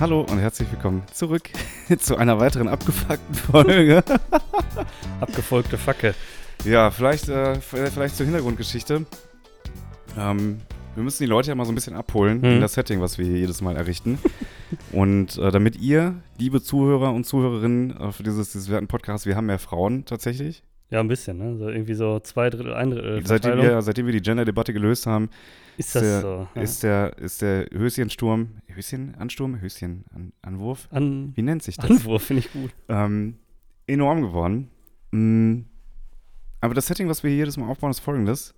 Hallo und herzlich willkommen zurück zu einer weiteren abgefuckten Folge. Abgefolgte Facke. Ja, vielleicht, äh, vielleicht zur Hintergrundgeschichte. Ähm, wir müssen die Leute ja mal so ein bisschen abholen in Mhm. das Setting, was wir hier jedes Mal errichten. Und äh, damit ihr, liebe Zuhörer und Zuhörerinnen äh, für dieses, dieses werten Podcast, wir haben mehr Frauen tatsächlich. Ja, ein bisschen, ne? So irgendwie so zwei Drittel, ein Drittel. Seitdem wir, seitdem wir die Gender-Debatte gelöst haben, ist das der, so? Ja. ist, der, ist der Höschensturm, Höschenansturm, Höschenanwurf, An wie nennt sich das? Anwurf finde ich gut. ähm, enorm geworden. Mm, aber das Setting, was wir hier jedes Mal aufbauen, ist folgendes.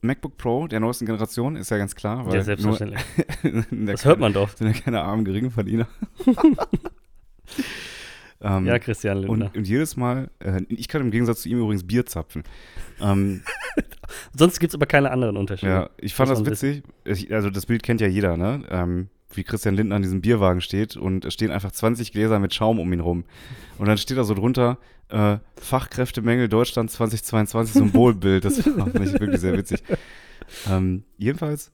MacBook Pro der neuesten Generation, ist ja ganz klar. Weil Ja, selbstverständlich. Das hört man doch. Sind ja keine armen Geringverdiener. ähm, Ja, Christian Lindner. und, und jedes Mal, äh, ich kann im Gegensatz zu ihm übrigens Bier zapfen. Ähm, Sonst gibt es aber keine anderen Unterschiede. ja, ich fand das witzig. Ich, also das Bild kennt ja jeder, ne? Ähm, wie Christian Lindner an diesem Bierwagen steht und es stehen einfach 20 Gläser mit Schaum um ihn rum. Und dann steht da so drunter, äh, Fachkräftemängel Deutschland 2022, Symbolbild. Das fand ich wirklich sehr witzig. Ähm, jedenfalls,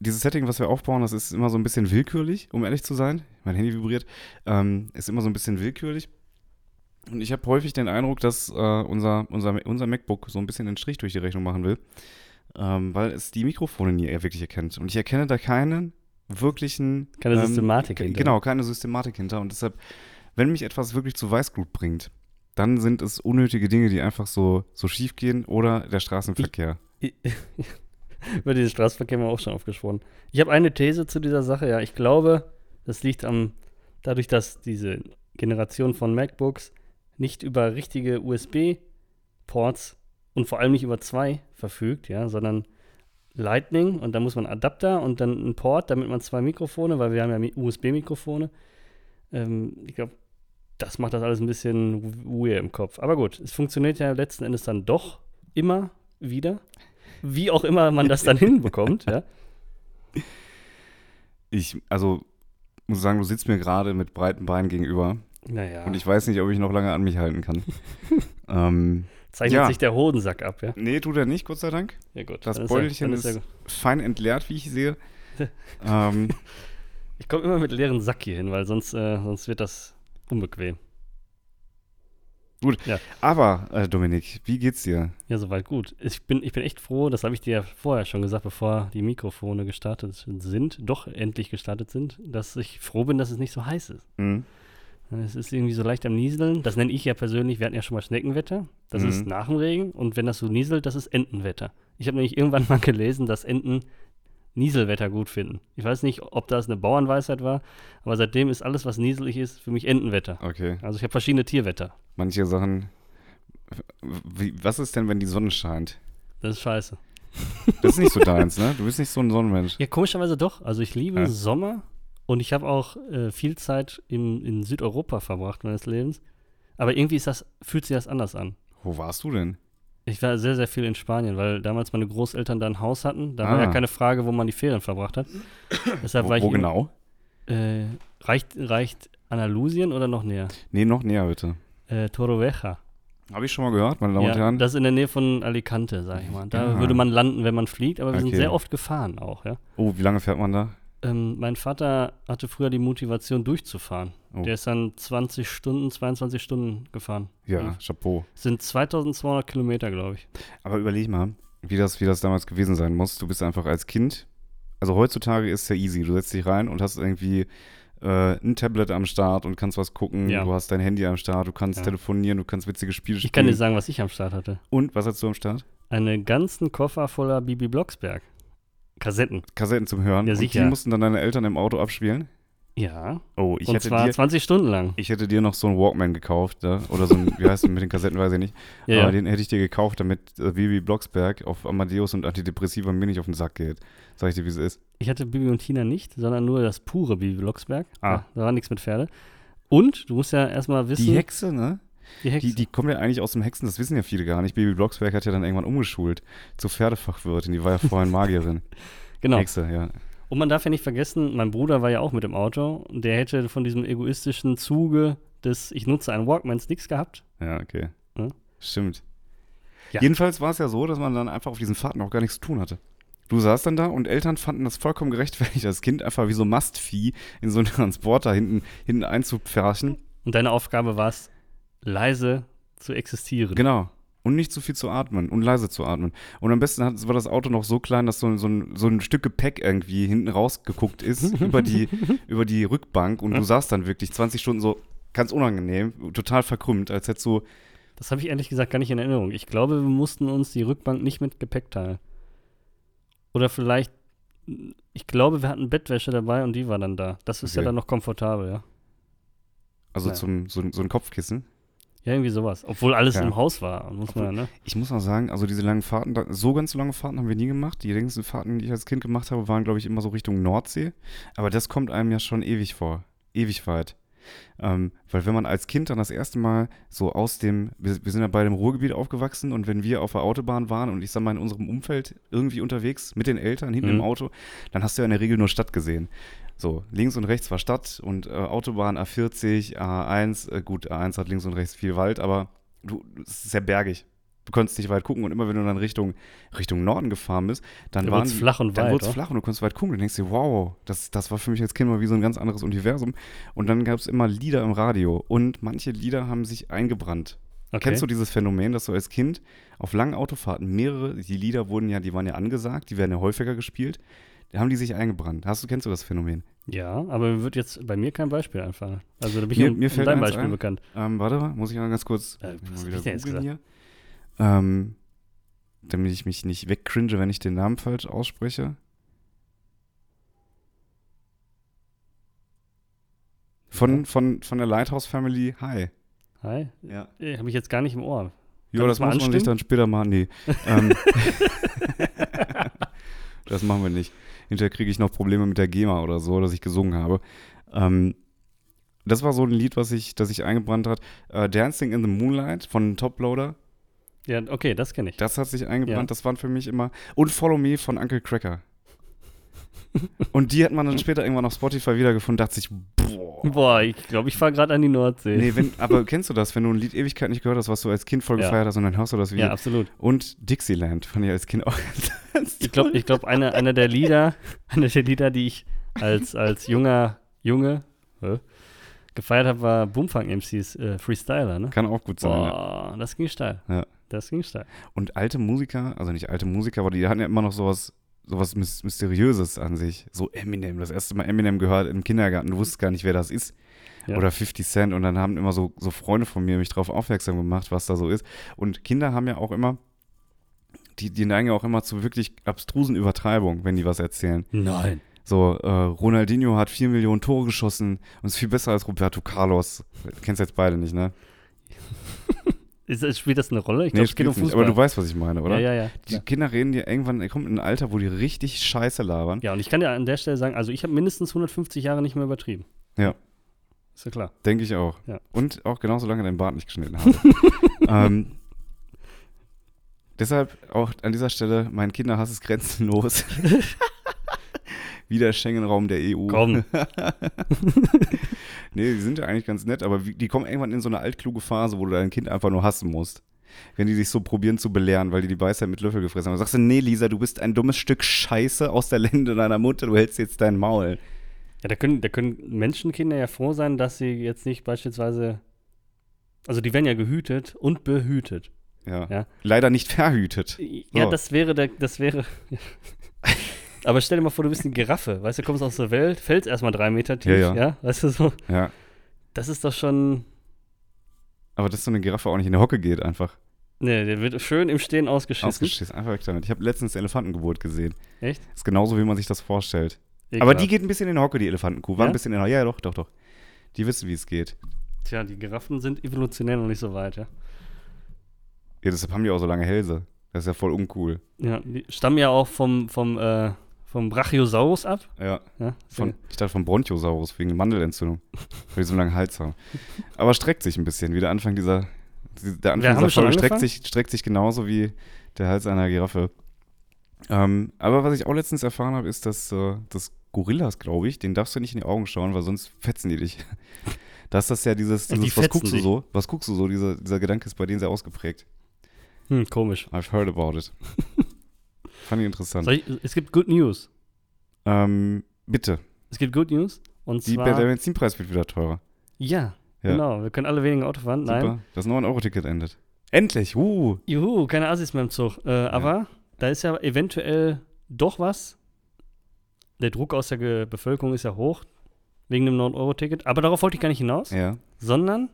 dieses Setting, was wir aufbauen, das ist immer so ein bisschen willkürlich, um ehrlich zu sein. Mein Handy vibriert. Ähm, ist immer so ein bisschen willkürlich. Und ich habe häufig den Eindruck, dass äh, unser, unser, unser MacBook so ein bisschen den Strich durch die Rechnung machen will, ähm, weil es die Mikrofone nie wirklich erkennt. Und ich erkenne da keinen wirklichen. Keine ähm, Systematik hinter. Genau, keine Systematik hinter. Und deshalb, wenn mich etwas wirklich zu Weißglut bringt, dann sind es unnötige Dinge, die einfach so, so schief gehen oder der Straßenverkehr. Über diesen Straßenverkehr haben wir auch schon aufgesprochen. Ich habe eine These zu dieser Sache. Ja, ich glaube, das liegt am, dadurch, dass diese Generation von MacBooks nicht über richtige USB-Ports und vor allem nicht über zwei verfügt, ja, sondern Lightning und da muss man Adapter und dann einen Port, damit man zwei Mikrofone, weil wir haben ja Mi- USB-Mikrofone. Ähm, ich glaube, das macht das alles ein bisschen weird im Kopf. Aber gut, es funktioniert ja letzten Endes dann doch immer wieder. Wie auch immer man das dann hinbekommt, ja. Ich, also, muss sagen, du sitzt mir gerade mit breiten Beinen gegenüber Naja, und ich weiß nicht, ob ich noch lange an mich halten kann. ähm, zeichnet ja. sich der Hodensack ab, ja. nee, tut er nicht, Gott sei Dank. Ja gut. Das ist Beutelchen ist, ja gut. fein entleert, wie ich sehe. ähm, Ich komme immer mit leeren Sack hier hin, weil sonst, äh, sonst wird das unbequem. Aber, äh, Dominik, wie geht's dir? Ja, soweit gut. Ich bin, ich bin echt froh, das habe ich dir ja vorher schon gesagt, bevor die Mikrofone gestartet sind, doch endlich gestartet sind, dass ich froh bin, dass es nicht so heiß ist. Hm? Es ist irgendwie so leicht am Nieseln. Das nenne ich ja persönlich, wir hatten ja schon mal Schneckenwetter. Das Mhm. ist nach dem Regen. Und wenn das so nieselt, das ist Entenwetter. Ich habe nämlich irgendwann mal gelesen, dass Enten Nieselwetter gut finden. Ich weiß nicht, ob das eine Bauernweisheit war, aber seitdem ist alles, was nieselig ist, für mich Entenwetter. Okay. Also ich habe verschiedene Tierwetter. Manche Sachen. Wie, was ist denn, wenn die Sonne scheint? Das ist scheiße. Das ist nicht so deins, ne? Du bist nicht so ein Sonnenmensch. Ja, komischerweise doch. Also ich liebe Ja. Sommer und ich habe auch äh, viel Zeit in, in Südeuropa verbracht meines Lebens. Aber irgendwie ist das, fühlt sich das anders an. Wo warst du denn? Ich war sehr, sehr viel in Spanien, weil damals meine Großeltern da ein Haus hatten. Da war Ah. ja keine Frage, wo man die Ferien verbracht hat. Deshalb Wo, war ich wo genau? Äh, reicht, reicht Andalusien oder noch näher? Nee, noch näher, bitte. Äh, Torrevieja. Habe ich schon mal gehört, meine Damen und Ja, Herren. das ist in der Nähe von Alicante, sag ich mal. Da Ah. würde man landen, wenn man fliegt, aber wir sind Okay. sehr oft gefahren auch, ja. oh, wie lange fährt man da? Ähm, mein Vater hatte früher die Motivation durchzufahren. Oh. Der ist dann 20 Stunden, 22 Stunden gefahren. Ja, Chapeau. Sind 2200 Kilometer, glaube ich. Aber überleg mal, wie das, wie das damals gewesen sein muss. Du bist einfach als Kind, also heutzutage ist es ja easy. Du setzt dich rein und hast irgendwie äh, ein Tablet am Start und kannst was gucken. Ja. Du hast dein Handy am Start, du kannst Ja. telefonieren, du kannst witzige Spiele Ich spielen. kann dir sagen, was ich am Start hatte. und was hast du am Start? Einen ganzen Koffer voller Bibi Blocksberg. Kassetten. Kassetten zum Hören. Ja, und sicher. die mussten dann deine Eltern im Auto abspielen. Ja. Oh, ich und hätte zwar dir, 20 Stunden lang. ich hätte dir noch so einen Walkman gekauft, ne? oder so ein, wie heißt es mit den Kassetten, weiß ich nicht. Ja, Aber ja. den hätte ich dir gekauft, damit äh, Bibi Blocksberg auf Amadeus und Antidepressiva mir nicht auf den Sack geht. Sag ich dir, wie es ist. Ich hatte Bibi und Tina nicht, sondern nur das pure Bibi Blocksberg. Ah. Ja, da war nichts mit Pferde. Und du musst ja erstmal wissen, Die Hexe, ne? Die. Die, die kommt ja eigentlich aus dem Hexen, das wissen ja viele gar nicht. Baby Blocksberg hat ja dann irgendwann umgeschult zur Pferdefachwirtin. Die war ja vorhin Magierin. genau. Hexe, ja. Und man darf ja nicht vergessen, mein Bruder war ja auch mit im Auto. Der hätte von diesem egoistischen Zuge des Ich nutze einen Walkmans nichts gehabt. Ja, okay. Hm? Stimmt. Ja. Jedenfalls war es ja so, dass man dann einfach auf diesen Fahrten auch gar nichts zu tun hatte. Du saßt dann da und Eltern fanden das vollkommen gerechtfertigt, das Kind einfach wie so Mastvieh in so einen Transporter hinten, hinten einzupferchen. Und deine Aufgabe war es, leise zu existieren. Genau. Und nicht zu viel zu atmen und leise zu atmen. Und am besten hat, war das Auto noch so klein, dass so, so, ein, so ein Stück Gepäck irgendwie hinten rausgeguckt ist über, die, über die Rückbank und du saßt dann wirklich 20 Stunden so ganz unangenehm, total verkrümmt, als hättest du. Das habe ich ehrlich gesagt gar nicht in Erinnerung. Ich glaube, wir mussten uns die Rückbank nicht mit Gepäck teilen. Oder vielleicht, ich glaube, wir hatten Bettwäsche dabei und die war dann da. Das ist ja Okay. dann noch komfortabel, ja. Also Ja. zum, so, so ein Kopfkissen. Ja, irgendwie sowas. Obwohl alles Ja. im Haus war, muss man, ne? Ich muss auch sagen, also diese langen Fahrten, so ganz lange Fahrten haben wir nie gemacht. Die längsten Fahrten, die ich als Kind gemacht habe, waren, glaube ich, immer so Richtung Nordsee. Aber das kommt einem ja schon ewig vor. Ewig weit. Ähm, weil wenn man als Kind dann das erste Mal so aus dem, wir, wir sind ja bei dem Ruhrgebiet aufgewachsen und wenn wir auf der Autobahn waren und ich sag mal in unserem Umfeld irgendwie unterwegs mit den Eltern hinten Mhm. im Auto, dann hast du ja in der Regel nur Stadt gesehen. So, links und rechts war Stadt und äh, Autobahn A40, A1, äh, gut, A1 hat links und rechts viel Wald, aber du, es ist sehr bergig. Du konntest nicht weit gucken und immer wenn du dann Richtung, Richtung Norden gefahren bist, dann Da waren wurd's flach und dann weit, wurde es flach und du konntest weit gucken und denkst dir, wow, das, das war für mich als Kind mal wie so ein ganz anderes Universum. Und dann gab es immer Lieder im Radio und manche Lieder haben sich eingebrannt. Okay. Kennst du dieses Phänomen, dass du als Kind auf langen Autofahrten mehrere, die Lieder wurden ja, die waren ja angesagt, die werden ja häufiger gespielt, da haben die sich eingebrannt. Hast du, kennst du das Phänomen? Ja, aber mir wird jetzt bei mir kein Beispiel einfallen. Also da bin ich Mir- um, mir um fällt dein Beispiel ein. bekannt. Ähm, warte mal, muss ich mal ganz kurz Äh, mal was hab wieder ich denn jetzt googeln hier. Ähm, damit ich mich nicht wegcringe, wenn ich den Namen falsch ausspreche. Von, von, von der Lighthouse Family, hi. Hi? Ja. Äh, Habe ich jetzt gar nicht im Ohr. Ja, Kann das ich mal muss man sich anstimmen? dann später machen. Nee. ähm, das machen wir nicht. Hinterher kriege ich noch Probleme mit der GEMA oder so, dass ich gesungen habe. Ähm, das war so ein Lied, was ich, das sich eingebrannt hat. Äh, Dancing in the Moonlight von Toploader. Ja, okay, das kenne ich. Das hat sich eingebrannt. Ja. Das waren für mich immer. Und Follow Me von Uncle Cracker. Und die hat man dann später irgendwann auf Spotify wiedergefunden. Dachte sich, boah. Boah, ich glaube, ich fahre gerade an die Nordsee. Nee, wenn, aber kennst du das, wenn du ein Lied Ewigkeit nicht gehört hast, was du als Kind voll Ja. gefeiert hast und dann hörst du das wieder? ja, absolut. Und Dixieland fand ich als Kind auch ganz Ich glaube, ich glaub, einer einer der Lieder, einer der Lieder, die ich als, als junger Junge hä, gefeiert habe, war Boomfang MCs äh, Freestyler, ne? Kann auch gut sein. Ja. Boah, das ging steil. Ja. Das ging steil. Und alte Musiker, also nicht alte Musiker, aber die hatten ja immer noch sowas, sowas Mys- Mysteriöses an sich. So Eminem, das erste Mal Eminem gehört im Kindergarten, du wusstest gar nicht, wer das ist. Ja. Oder 50 Cent und dann haben immer so, so Freunde von mir mich darauf aufmerksam gemacht, was da so ist. Und Kinder haben ja auch immer, die, die neigen ja auch immer zu wirklich abstrusen Übertreibungen, wenn die was erzählen. Nein. So, äh, Ronaldinho hat 4 Millionen Tore geschossen und ist viel besser als Roberto Carlos. Kennst jetzt beide nicht, ne? Ist, ist, spielt das eine Rolle? Ich nee, glaube, es geht um nicht. Aber du weißt, was ich meine, oder? Ja, ja, ja. Die klar. Kinder reden dir irgendwann, er kommt in ein Alter, wo die richtig scheiße labern. Ja, und ich kann dir an der Stelle sagen, also ich habe mindestens 150 Jahre nicht mehr übertrieben. Ja. Ist ja klar. Denke ich auch. Ja. Und auch genauso lange deinen Bart nicht geschnitten habe. ähm, deshalb auch an dieser Stelle, mein Kinderhass ist grenzenlos. Wie der Schengen-Raum der EU. Komm. Nee, die sind ja eigentlich ganz nett, aber die kommen irgendwann in so eine altkluge Phase, wo du dein Kind einfach nur hassen musst. Wenn die dich so probieren zu belehren, weil die die Weisheit mit Löffel gefressen haben. Dann sagst du, nee, Lisa, du bist ein dummes Stück Scheiße aus der Lende deiner Mutter, du hältst jetzt dein Maul. Ja, da können, da können Menschenkinder ja froh sein, dass sie jetzt nicht beispielsweise. Also die werden ja gehütet und behütet. Ja. Ja. Leider nicht verhütet. Ja, So. das wäre der, das wäre. Aber stell dir mal vor, du bist eine Giraffe, weißt du, kommst aus der Welt, fällst erstmal drei Meter tief, Ja, ja, ja. weißt du so. Ja. Das ist doch schon. Aber dass so eine Giraffe auch nicht in die Hocke geht, einfach. Ne, der wird schön im Stehen ausgeschissen. Ausgeschissen, einfach weg damit. Ich habe letztens Elefantengeburt gesehen. Echt? Ist genauso, wie man sich das vorstellt. Ekelhaft. Aber die geht ein bisschen in die Hocke, die Elefantenkuh. War Ja? ein bisschen in der Ja, doch, doch, doch. Die wissen, wie es geht. Tja, die Giraffen sind evolutionär noch nicht so weit, ja. Ja, deshalb haben die auch so lange Hälse. Das ist ja voll uncool. Ja, die stammen ja auch vom, vom, äh, vom Brachiosaurus ab. Ja. Ja, Von, ich dachte von Bronchiosaurus wegen Mandelentzündung. weil die so einen langen Hals haben. Aber streckt sich ein bisschen, wie der Anfang dieser. Der Anfang dieser Folge streckt sich, streckt sich genauso wie der Hals einer Giraffe. Ähm, aber was ich auch letztens erfahren habe, ist, dass, äh, dass Gorillas, glaube ich, denen darfst du nicht in die Augen schauen, weil sonst fetzen die dich. Da ist das ja dieses, dieses was guckst du dich. so? Was guckst du so? Dieser, dieser Gedanke ist bei denen sehr ausgeprägt. Hm, komisch. I've heard about it. Fand ich interessant. Ich, es gibt Good News. Ähm, bitte. Es gibt Good News. Und Die, zwar. der Benzinpreis wird wieder teurer. ja, Ja. genau. Wir können alle weniger Auto fahren. Nein. Super. Das 9-Euro-Ticket endet. Endlich. Uh. Juhu, keine Assis mehr im Zug. Äh, Aber da ist ja eventuell doch was. Der Druck aus der Ge Bevölkerung ist ja hoch. Wegen dem 9-Euro-Ticket. Aber darauf wollte ich gar nicht hinaus. Ja. Sondern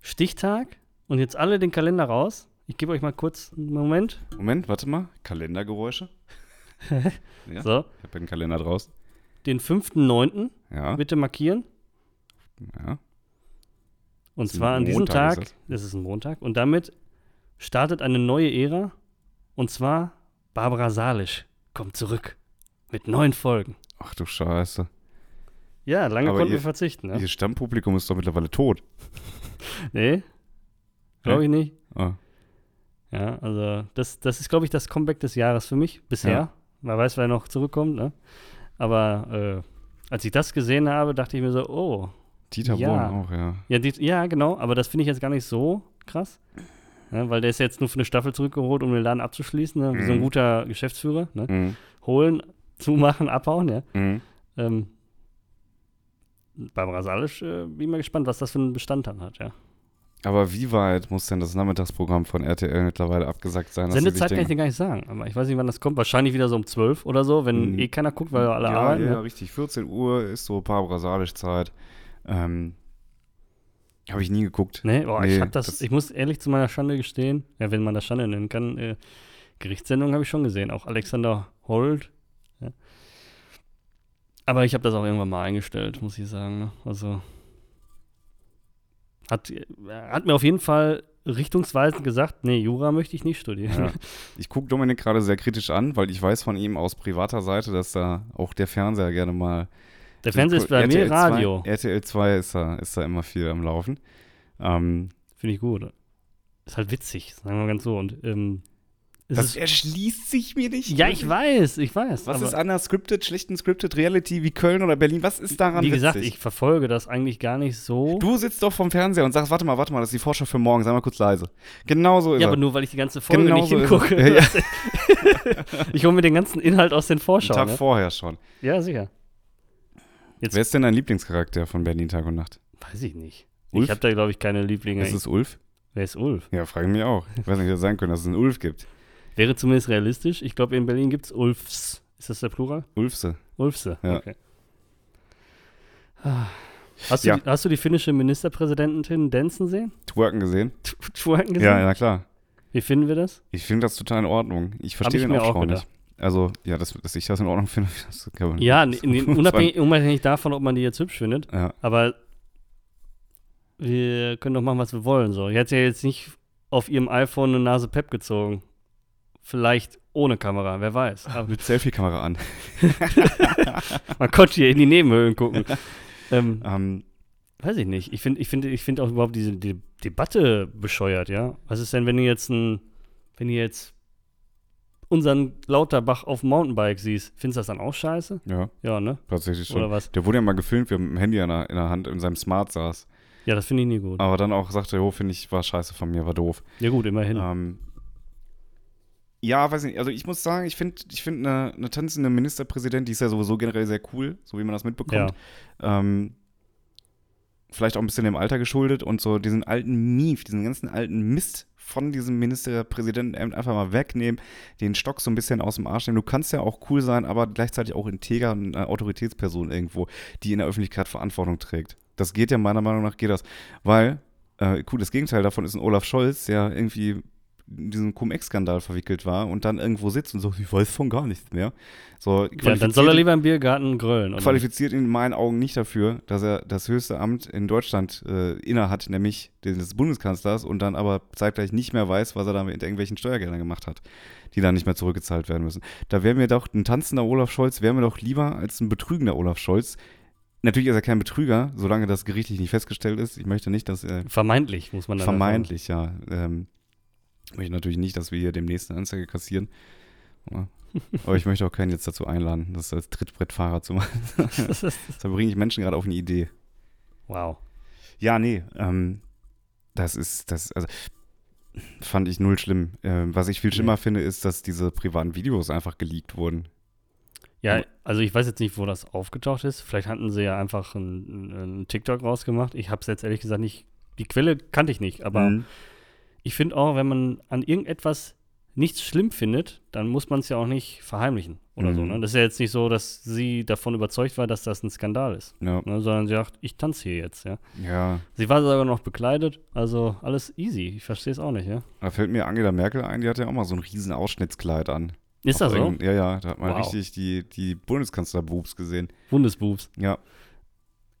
Stichtag. Und jetzt alle den Kalender raus. Ich gebe euch mal kurz einen Moment. Moment, warte mal. Kalendergeräusche. Ja. So. Ich habe einen Kalender draußen. Den 5.9. Ja. bitte markieren. ja. Und zwar an diesem Tag, ist das ist ein Montag, und damit startet eine neue Ära. Und zwar Barbara Salisch kommt zurück mit neun Folgen. Ach du Scheiße. Ja, lange Aber konnten ihr- wir verzichten. Ne? Ihr Stammpublikum ist doch mittlerweile tot. Nee, glaube ich nicht. Ah. Ja, also das, das ist, glaube ich, das Comeback des Jahres für mich bisher. Ja. Man weiß, wer noch zurückkommt, ne? Aber äh, als ich das gesehen habe, dachte ich mir so, oh, Dieter Ja. Bohlen auch, ja. Ja, die, ja, genau, aber das finde ich jetzt gar nicht so krass. Ja, weil der ist jetzt nur für eine Staffel zurückgeholt, um den Laden abzuschließen, ne? wie so ein Mhm. guter Geschäftsführer. Ne? Mhm. Holen, zumachen, abhauen, ja. Mhm. Ähm, Barbara Salisch, äh, bin mal gespannt, was das für einen Bestand dann hat, ja. Aber wie weit muss denn das Nachmittagsprogramm von RTL mittlerweile abgesagt sein? Sendezeit kann ich dir gar nicht sagen, aber ich weiß nicht, wann das kommt. Wahrscheinlich wieder so um 12 oder so, wenn Mhm. eh keiner guckt, weil alle ja, arbeiten. Ja, ne? richtig. 14 Uhr ist so Barbara Salisch-Zeit. Ähm, Habe ich nie geguckt. Nee, boah, Nee, ich das, das- ich muss ehrlich zu meiner Schande gestehen, ja, wenn man das Schande nennen kann, äh, Gerichtssendungen habe ich schon gesehen, auch Alexander Holt. Ja. Aber ich habe das auch irgendwann mal eingestellt, muss ich sagen. Ne? Also hat, äh, hat mir auf jeden Fall richtungsweisend gesagt, nee, Jura möchte ich nicht studieren. Ja. Ich gucke Dominik gerade sehr kritisch an, weil ich weiß von ihm aus privater Seite, dass da auch der Fernseher gerne mal. Der Fernseher ist bei RTL mir Radio. 2, RTL 2 ist da, ist da immer viel am Laufen. Ähm, Finde ich gut. Ist halt witzig, sagen wir mal ganz so. Und ähm, es das erschließt sich mir nicht. ja, ich weiß, ich weiß. Was ist an der scripted, schlechten scripted Reality wie Köln oder Berlin? Was ist daran Wie gesagt, witzig? ich verfolge das eigentlich gar nicht so. Du sitzt doch vom Fernseher und sagst, warte mal, warte mal, das ist die Vorschau für morgen, sei mal kurz leise. Genau so ist Ja, er. aber nur weil ich die ganze Folge Genau nicht so hingucke. es. ich hole mir den ganzen Inhalt aus den Einen Vorschauen. Tag Ne? vorher schon. Ja, sicher. Jetzt Wer ist denn dein Lieblingscharakter von Berlin Tag und Nacht? weiß ich nicht. Ulf? Ich habe da, glaube ich, keine Lieblinge. Ist es Ulf? Wer ist Ulf? Ja, frage mich auch. Ich weiß nicht, wie das sein könnte, dass es einen Ulf gibt. Wäre zumindest realistisch. Ich glaube, in Berlin gibt es Ulfs. Ist das der Plural? Ulfse. Ulfse. Ja. Okay. Hast du, Ja. die, hast du die finnische Ministerpräsidentin Denson sehen? Twerken gesehen? T- Twerken gesehen? Ja, ja, klar. Wie finden wir das? Ich finde das total in Ordnung. Ich verstehe den gedacht. nicht. Also, ja, dass, dass ich das in Ordnung finde, das kann man Ja, das- nee, unabhängig, unabhängig davon, ob man die jetzt hübsch findet. Ja, Aber wir können doch machen, was wir wollen. So. Die hat ja jetzt nicht auf ihrem iPhone eine Nase Pep gezogen. Vielleicht ohne Kamera, wer weiß. Aber mit Selfie-Kamera an. man konnte hier in die Nebenhöhlen gucken. ähm, Ähm, weiß ich nicht. Ich finde ich find, ich find auch überhaupt diese die Debatte bescheuert, ja. Was ist denn, wenn du jetzt ein, wenn du jetzt unseren Lauterbach auf dem Mountainbike siehst, findest du das dann auch scheiße? ja, Ja, ne? tatsächlich schon. Oder was? Der wurde ja mal gefilmt, wie er mit dem Handy in der, in der Hand in seinem Smart saß. Ja, das finde ich nie gut. Aber dann auch sagte, jo, finde ich, war scheiße von mir, war doof. Ja gut, immerhin. Ähm, ja, weiß nicht. Also ich muss sagen, ich finde ich find eine, eine tanzende Ministerpräsidentin, die ist ja sowieso generell sehr cool, so wie man das mitbekommt. Ähm, vielleicht auch ein bisschen dem Alter geschuldet und so diesen alten Mief, diesen ganzen alten Mist von diesem Ministerpräsidentenamt einfach mal wegnehmen, den Stock so ein bisschen aus dem Arsch nehmen. Du kannst ja auch cool sein, aber gleichzeitig auch integer und eine Autoritätsperson irgendwo, die in der Öffentlichkeit Verantwortung trägt. Das geht ja meiner Meinung nach, geht das. Weil, äh, cool, das Gegenteil davon ist ein Olaf Scholz, der irgendwie diesen Cum-Ex-Skandal verwickelt war und dann irgendwo sitzt und so, ich weiß von gar nichts mehr. So, ja, dann soll er lieber im Biergarten grölen. oder? qualifiziert ihn in meinen Augen nicht dafür, dass er das höchste Amt in Deutschland äh, innehat, nämlich den des Bundeskanzlers und dann aber zeitgleich nicht mehr weiß, was er da mit irgendwelchen Steuergeldern gemacht hat, die dann nicht mehr zurückgezahlt werden müssen. Da wäre mir doch ein tanzender Olaf Scholz, wäre mir doch lieber als ein betrügender Olaf Scholz. Natürlich ist er kein Betrüger, solange das gerichtlich nicht festgestellt ist. Ich möchte nicht, dass er Vermeintlich, muss man dann vermeintlich, ja. Ähm, ich möchte natürlich nicht, dass wir hier demnächst eine Anzeige kassieren. Aber ich möchte auch keinen jetzt dazu einladen, das als Trittbrettfahrer zu machen. Da bringe ich Menschen gerade auf eine Idee. wow. Ja, nee, ähm, das ist, das, also, fand ich null schlimm. Ähm, was ich viel schlimmer finde, ist, dass diese privaten Videos einfach geleakt wurden. Ja, also ich weiß jetzt nicht, wo das aufgetaucht ist. Vielleicht hatten sie ja einfach einen ein TikTok rausgemacht. Ich habe es jetzt ehrlich gesagt nicht, die Quelle kannte ich nicht, aber Mhm. Ich finde auch, wenn man an irgendetwas nichts schlimm findet, dann muss man es ja auch nicht verheimlichen oder so. Mhm. Ne? Das ist ja jetzt nicht so, dass sie davon überzeugt war, dass das ein Skandal ist, Ja. ne? sondern sie sagt, ich tanze hier jetzt, ja. ja, Sie war sogar noch bekleidet, also alles easy. Ich verstehe es auch nicht, ja. da fällt mir Angela Merkel ein, die hatte ja auch mal so ein riesen Ausschnittskleid an. Ist das so? Ja, ja, da hat man Wow. richtig die, die Bundeskanzler-Boobs gesehen. Bundesboobs. Ja,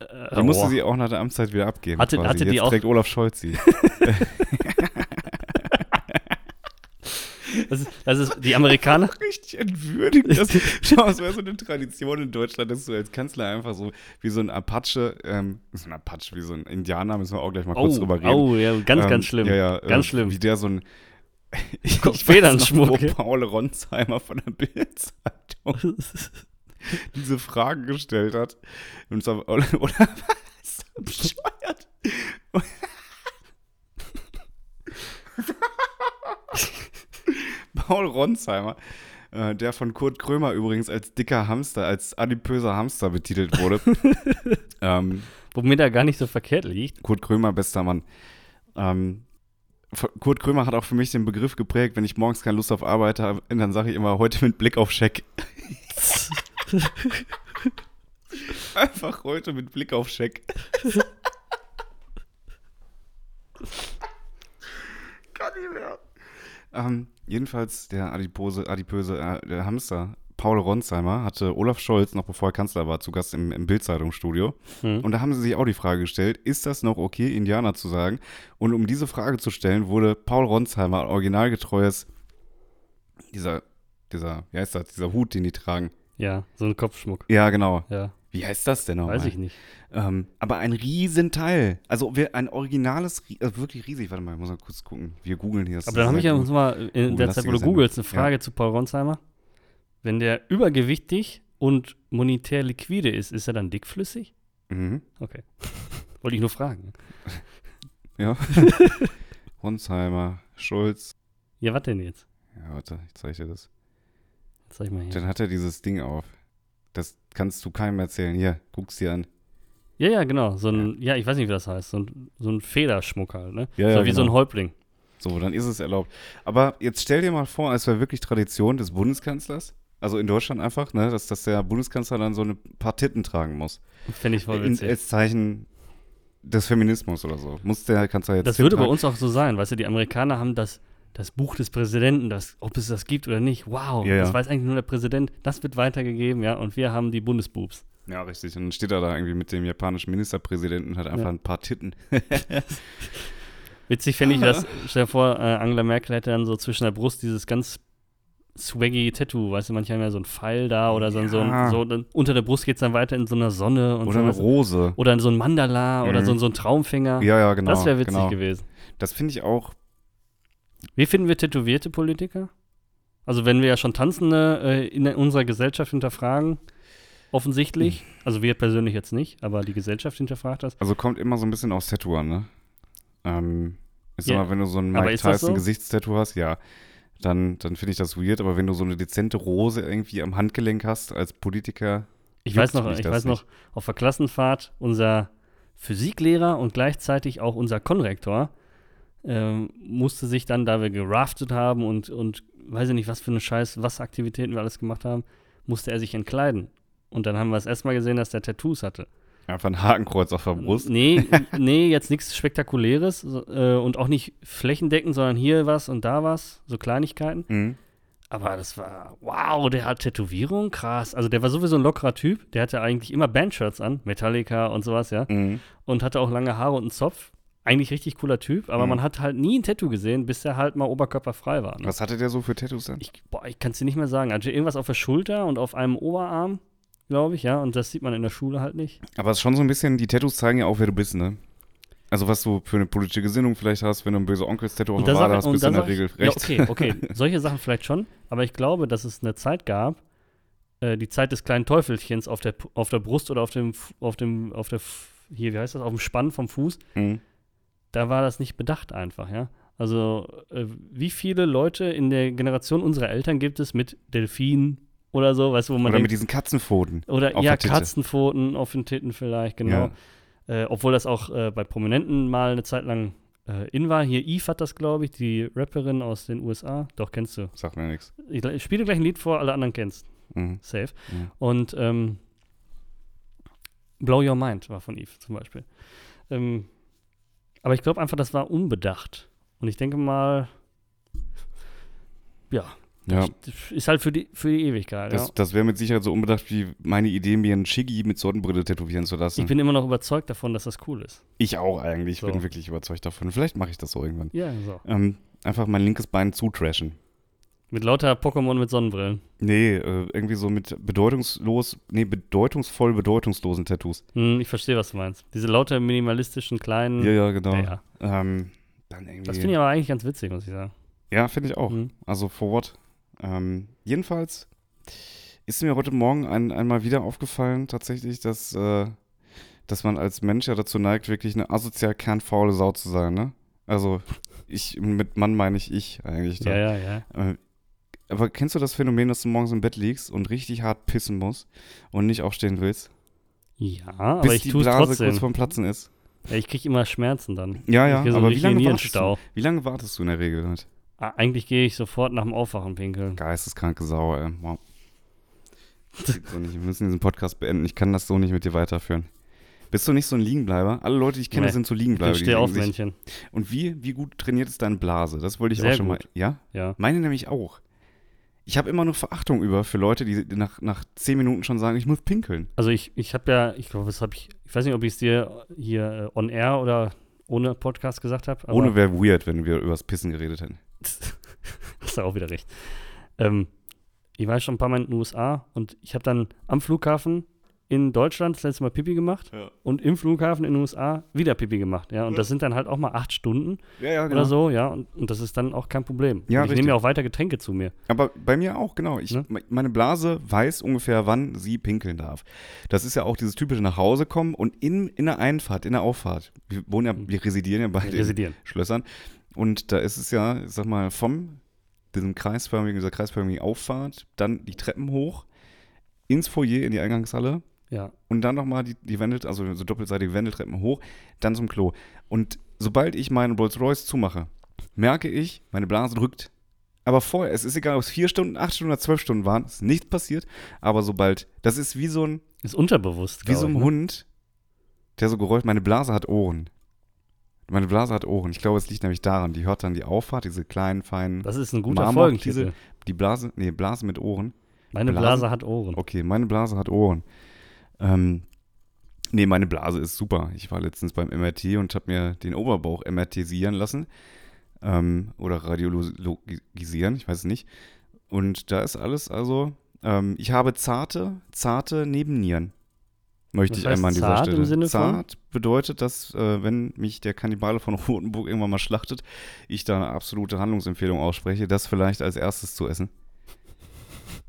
Äh, die musste boah. sie auch nach der Amtszeit wieder abgeben. Hatte- quasi. hatte die Jetzt auch- trägt Olaf Scholz sie. Das ist, das ist die Amerikaner. richtig entwürdigend. Das, schau, es wäre so eine Tradition in Deutschland, dass du als Kanzler einfach so wie so ein Apache, ähm, so ein Apache, wie so ein Indianer, müssen wir auch gleich mal kurz Oh, drüber reden. oh, ja, ganz, Ähm, ganz schlimm. Ja, ja, Ganz äh, schlimm. Wie der so ein ich Federnschmuck, weiß noch, Paul Ronsheimer von der Bildzeitung diese Fragen gestellt hat. Und so, oder, oder was? Bescheuert. Paul Ronsheimer, äh, der von Kurt Krömer übrigens als dicker Hamster, als adipöser Hamster betitelt wurde. ähm, Womit er gar nicht so verkehrt liegt. Kurt Krömer, bester Mann. Ähm, Kurt Krömer hat auch für mich den Begriff geprägt, wenn ich morgens keine Lust auf Arbeit habe, dann sage ich immer heute mit Blick auf Scheck. Einfach heute mit Blick auf Scheck. Kann nicht mehr. Ähm, jedenfalls der adipose, adipöse äh, der Hamster Paul Ronsheimer hatte Olaf Scholz, noch bevor er Kanzler war, zu Gast im, im Bild-Zeitungsstudio. Hm. Und da haben sie sich auch die Frage gestellt, ist das noch okay, Indianer zu sagen? Und um diese Frage zu stellen, wurde Paul Ronsheimer, originalgetreues, dieser, dieser, wie heißt das, dieser Hut, den die tragen. Ja, so ein Kopfschmuck. Ja, genau. Ja, Wie heißt das denn nochmal? weiß ich nicht. Ähm, aber ein Riesenteil. Also wir- ein originales, also wirklich riesig. Warte mal, ich muss mal kurz gucken. Wir googeln hier. Aber dann habe ich ja mal in der Zeit, wo du Sendung. googelst, eine Frage zu Paul Ronsheimer. Wenn der übergewichtig und monetär liquide ist, ist er dann dickflüssig? Mhm. Okay. Wollte ich nur fragen. Ja. Ronsheimer, Schulz. Ja, was denn jetzt? Ja, warte, ich zeige dir das. Zeig mal hier. Dann hat er dieses Ding auf. Das kannst du keinem erzählen. Hier, guck's dir an. Ja, ja, genau. So ein, ja, ich weiß nicht, wie das heißt. So ein, so ein Federschmuck halt, ne? Ja, so ja, wie so ein genau. Häuptling. So, dann ist es erlaubt. Aber jetzt stell dir mal vor, es wäre wirklich Tradition des Bundeskanzlers, also in Deutschland einfach, ne, dass, dass der Bundeskanzler dann so ein paar Titten tragen muss. Fände ich voll In, witzig. als Zeichen des Feminismus oder so. Muss der Kanzler jetzt. Das würde bei uns auch so sein. Weißt du, die Amerikaner haben das, das Buch des Präsidenten, das, ob es das gibt oder nicht. Wow, Ja, das ja. weiß eigentlich nur der Präsident. Das wird weitergegeben, ja. Und wir haben die Bundesboobs. Ja, richtig. Und dann steht er da irgendwie mit dem japanischen Ministerpräsidenten und hat einfach Ja. ein paar Titten. Witzig fände ich das, stell dir vor, äh, Angela Merkel hätte dann so zwischen der Brust dieses ganz swaggy Tattoo, weißt du, manche haben ja so einen Pfeil da oder so, so, Ja. ein, so dann unter der Brust geht es dann weiter in so einer Sonne und Oder so. eine. Rose. Oder so ein Mandala oder Mhm. so, so ein Traumfänger. Ja, ja, genau. das wäre witzig genau. gewesen. Das finde ich auch. Wie finden wir tätowierte Politiker? Also wenn wir ja schon Tanzende äh, in unserer Gesellschaft hinterfragen, offensichtlich, Hm. also wir persönlich jetzt nicht, aber die Gesellschaft hinterfragt das. Also kommt immer so ein bisschen aufs Tattoo an, ne? Ähm, ist Ja, immer, wenn du so ein Mike Tyson so? Gesichtstattoo hast, ja, dann, dann finde ich das weird. Aber wenn du so eine dezente Rose irgendwie am Handgelenk hast als Politiker, Ich weiß noch, ich weiß noch, auf der Klassenfahrt unser Physiklehrer und gleichzeitig auch unser Konrektor ähm, musste sich dann, da wir geraftet haben und, und weiß ich nicht, was für eine scheiß Wasseraktivitäten wir alles gemacht haben, musste er sich entkleiden. Und dann haben wir es erstmal gesehen, dass der Tattoos hatte. einfach ein Hakenkreuz auf der Brust. Nee, nee, jetzt nichts Spektakuläres so, äh, und auch nicht flächendeckend, sondern hier was und da was, so Kleinigkeiten. Mhm. Aber das war, wow, der hat Tätowierung, krass. Also der war sowieso ein lockerer Typ. Der hatte eigentlich immer Bandshirts an, Metallica und sowas, ja. Mhm. Und hatte auch lange Haare und einen Zopf. Eigentlich richtig cooler Typ, aber Mhm. man hat halt nie ein Tattoo gesehen, bis der halt mal oberkörperfrei war. Ne? Was hatte der so für Tattoos denn? Ich, boah, ich kann es dir nicht mehr sagen. Also irgendwas auf der Schulter und auf einem Oberarm, glaube ich, ja. Und das sieht man in der Schule halt nicht. Aber es ist schon so ein bisschen, die Tattoos zeigen ja auch, wer du bist, ne? Also was du für eine politische Gesinnung vielleicht hast, wenn du ein böse Onkels-Tattoo auf der Wade hast, bist du in der Regel ich, ja, okay, okay. Solche Sachen vielleicht schon, aber ich glaube, dass es eine Zeit gab, äh, die Zeit des kleinen Teufelchens auf der, auf der Brust oder auf dem, auf dem, auf der, hier, wie heißt das, auf dem Spann vom Fuß, Mhm. Da war das nicht bedacht einfach, ja. Also, äh, wie viele Leute in der Generation unserer Eltern gibt es mit Delfinen oder so, weißt du, wo man Oder denkt, mit diesen Katzenpfoten. oder ja. Katzenpfoten auf den Titten vielleicht, genau. Äh, obwohl das auch äh, bei Prominenten mal eine Zeit lang äh, in war. Hier Eve hat das, glaube ich, die Rapperin aus den USA. Doch, kennst du. Sagt mir nichts. Ich, ich spiele gleich ein Lied vor, alle anderen kennst. Mhm. Safe. Ja. Und ähm, Blow Your Mind war von Eve zum Beispiel. Ähm, aber ich glaube einfach, das war unbedacht. Und ich denke mal, ja, Ja, ist halt für die, für die Ewigkeit. das, ja. das wäre mit Sicherheit so unbedacht wie meine Idee, mir einen Shiggy mit Sonnenbrille tätowieren zu lassen. Ich bin immer noch überzeugt davon, dass das cool ist. Ich auch eigentlich. Ich So. bin wirklich überzeugt davon. Vielleicht mache ich das so irgendwann. Ja, so. Ähm, einfach mein linkes Bein zutrashen. Mit lauter Pokémon mit Sonnenbrillen. Nee, äh, irgendwie so mit bedeutungslos, nee, bedeutungsvoll bedeutungslosen Tattoos. Hm, ich verstehe, was du meinst. Diese lauter minimalistischen kleinen. Ja, ja, genau. Ja. Ähm, dann irgendwie. Das finde ich aber eigentlich ganz witzig, muss ich sagen. ja, finde ich auch. Hm. Also for what? Ähm, jedenfalls ist mir heute Morgen ein, einmal wieder aufgefallen, tatsächlich, dass, äh, dass man als Mensch ja dazu neigt, wirklich eine asozial kernfaule Sau zu sein, ne? Also, ich, mit Mann meine ich ich eigentlich. Da. Ja, ja, ja. Äh, aber kennst du das Phänomen, dass du morgens im Bett liegst und richtig hart pissen musst und nicht aufstehen willst? Ja, aber bis ich die tue es Blase trotzdem. kurz vorm Platzen ist. Ja, ich kriege immer Schmerzen dann. Ja, ja, ich so aber wie lange, wartest du, wie lange wartest du in der Regel halt? Ah, eigentlich gehe ich sofort nach dem Aufwachen pinkeln. Geisteskranke Sau, ey. Wow. So nicht. Wir müssen diesen Podcast beenden. Ich kann das so nicht mit dir weiterführen. Bist du nicht so ein Liegenbleiber? Alle Leute, die ich kenne, Nee. sind so Ich Liegenbleiber. bin die steh auf, Männchen. Und wie, wie gut trainiert ist deine Blase? Das wollte ich Sehr auch schon mal. gut. Ja? Ja. Meine nämlich auch. Ich habe immer nur Verachtung über für Leute, die nach, nach zehn Minuten schon sagen, ich muss pinkeln. Also ich, ich habe ja, ich glaube, das habe ich, ich weiß nicht, ob ich es dir hier äh, on air oder ohne Podcast gesagt habe. Ohne wäre weird, wenn wir übers Pissen geredet hätten. Hast du auch wieder recht. Ähm, ich war schon ein paar Mal in den USA und ich habe dann am Flughafen in Deutschland das letzte Mal Pipi gemacht Ja. und im Flughafen in den USA wieder Pipi gemacht. Ja, und das sind dann halt auch mal acht Stunden Ja, ja, oder so, ja, und, und das ist dann auch kein Problem. genau. Ja, ich richtig. nehme ja auch weiter Getränke zu mir. Aber bei mir auch, genau. Ich, Ne? me- Meine Blase weiß ungefähr, wann sie pinkeln darf. Das ist ja auch dieses typische nach Hause kommen und in, in der Einfahrt, in der Auffahrt. Wir wohnen ja, wir residieren ja bei den Residieren. Schlössern. Und da ist es ja, ich sag mal, vom diesem kreisförmigen, dieser kreisförmigen Auffahrt, dann die Treppen hoch, ins Foyer, in die Eingangshalle Ja. und dann nochmal die, die Wendel, also so doppelseitige Wendeltreppen hoch, dann zum Klo. Und sobald ich meinen Rolls Royce zumache, merke ich, meine Blase drückt. Aber vorher, es ist egal, ob es vier Stunden, acht Stunden oder zwölf Stunden waren, ist nichts passiert. Aber sobald, das ist wie so ein, Ist unterbewusst. wie so ein ne? Hund, der so geräuscht, meine Blase hat Ohren. Meine Blase hat Ohren. Ich glaube, es liegt nämlich daran, die hört dann die Auffahrt, diese kleinen, feinen, Das ist ein guter Marmor- Folgentitel. die Blase, nee, Blase mit Ohren. Meine Blasen- Blase hat Ohren. Okay, meine Blase hat Ohren. Ähm, nee, meine Blase ist super. Ich war letztens beim MRT und habe mir den Oberbauch MRTisieren lassen. Ähm, oder radiologisieren, ich weiß es nicht. Und da ist alles, also, ähm, ich habe zarte, zarte Nebennieren. Möchte Was ich einmal an dieser zart im Stelle. Sinne von? zart bedeutet, dass, äh, wenn mich der Kannibale von Rotenburg irgendwann mal schlachtet, ich da eine absolute Handlungsempfehlung ausspreche, das vielleicht als erstes zu essen.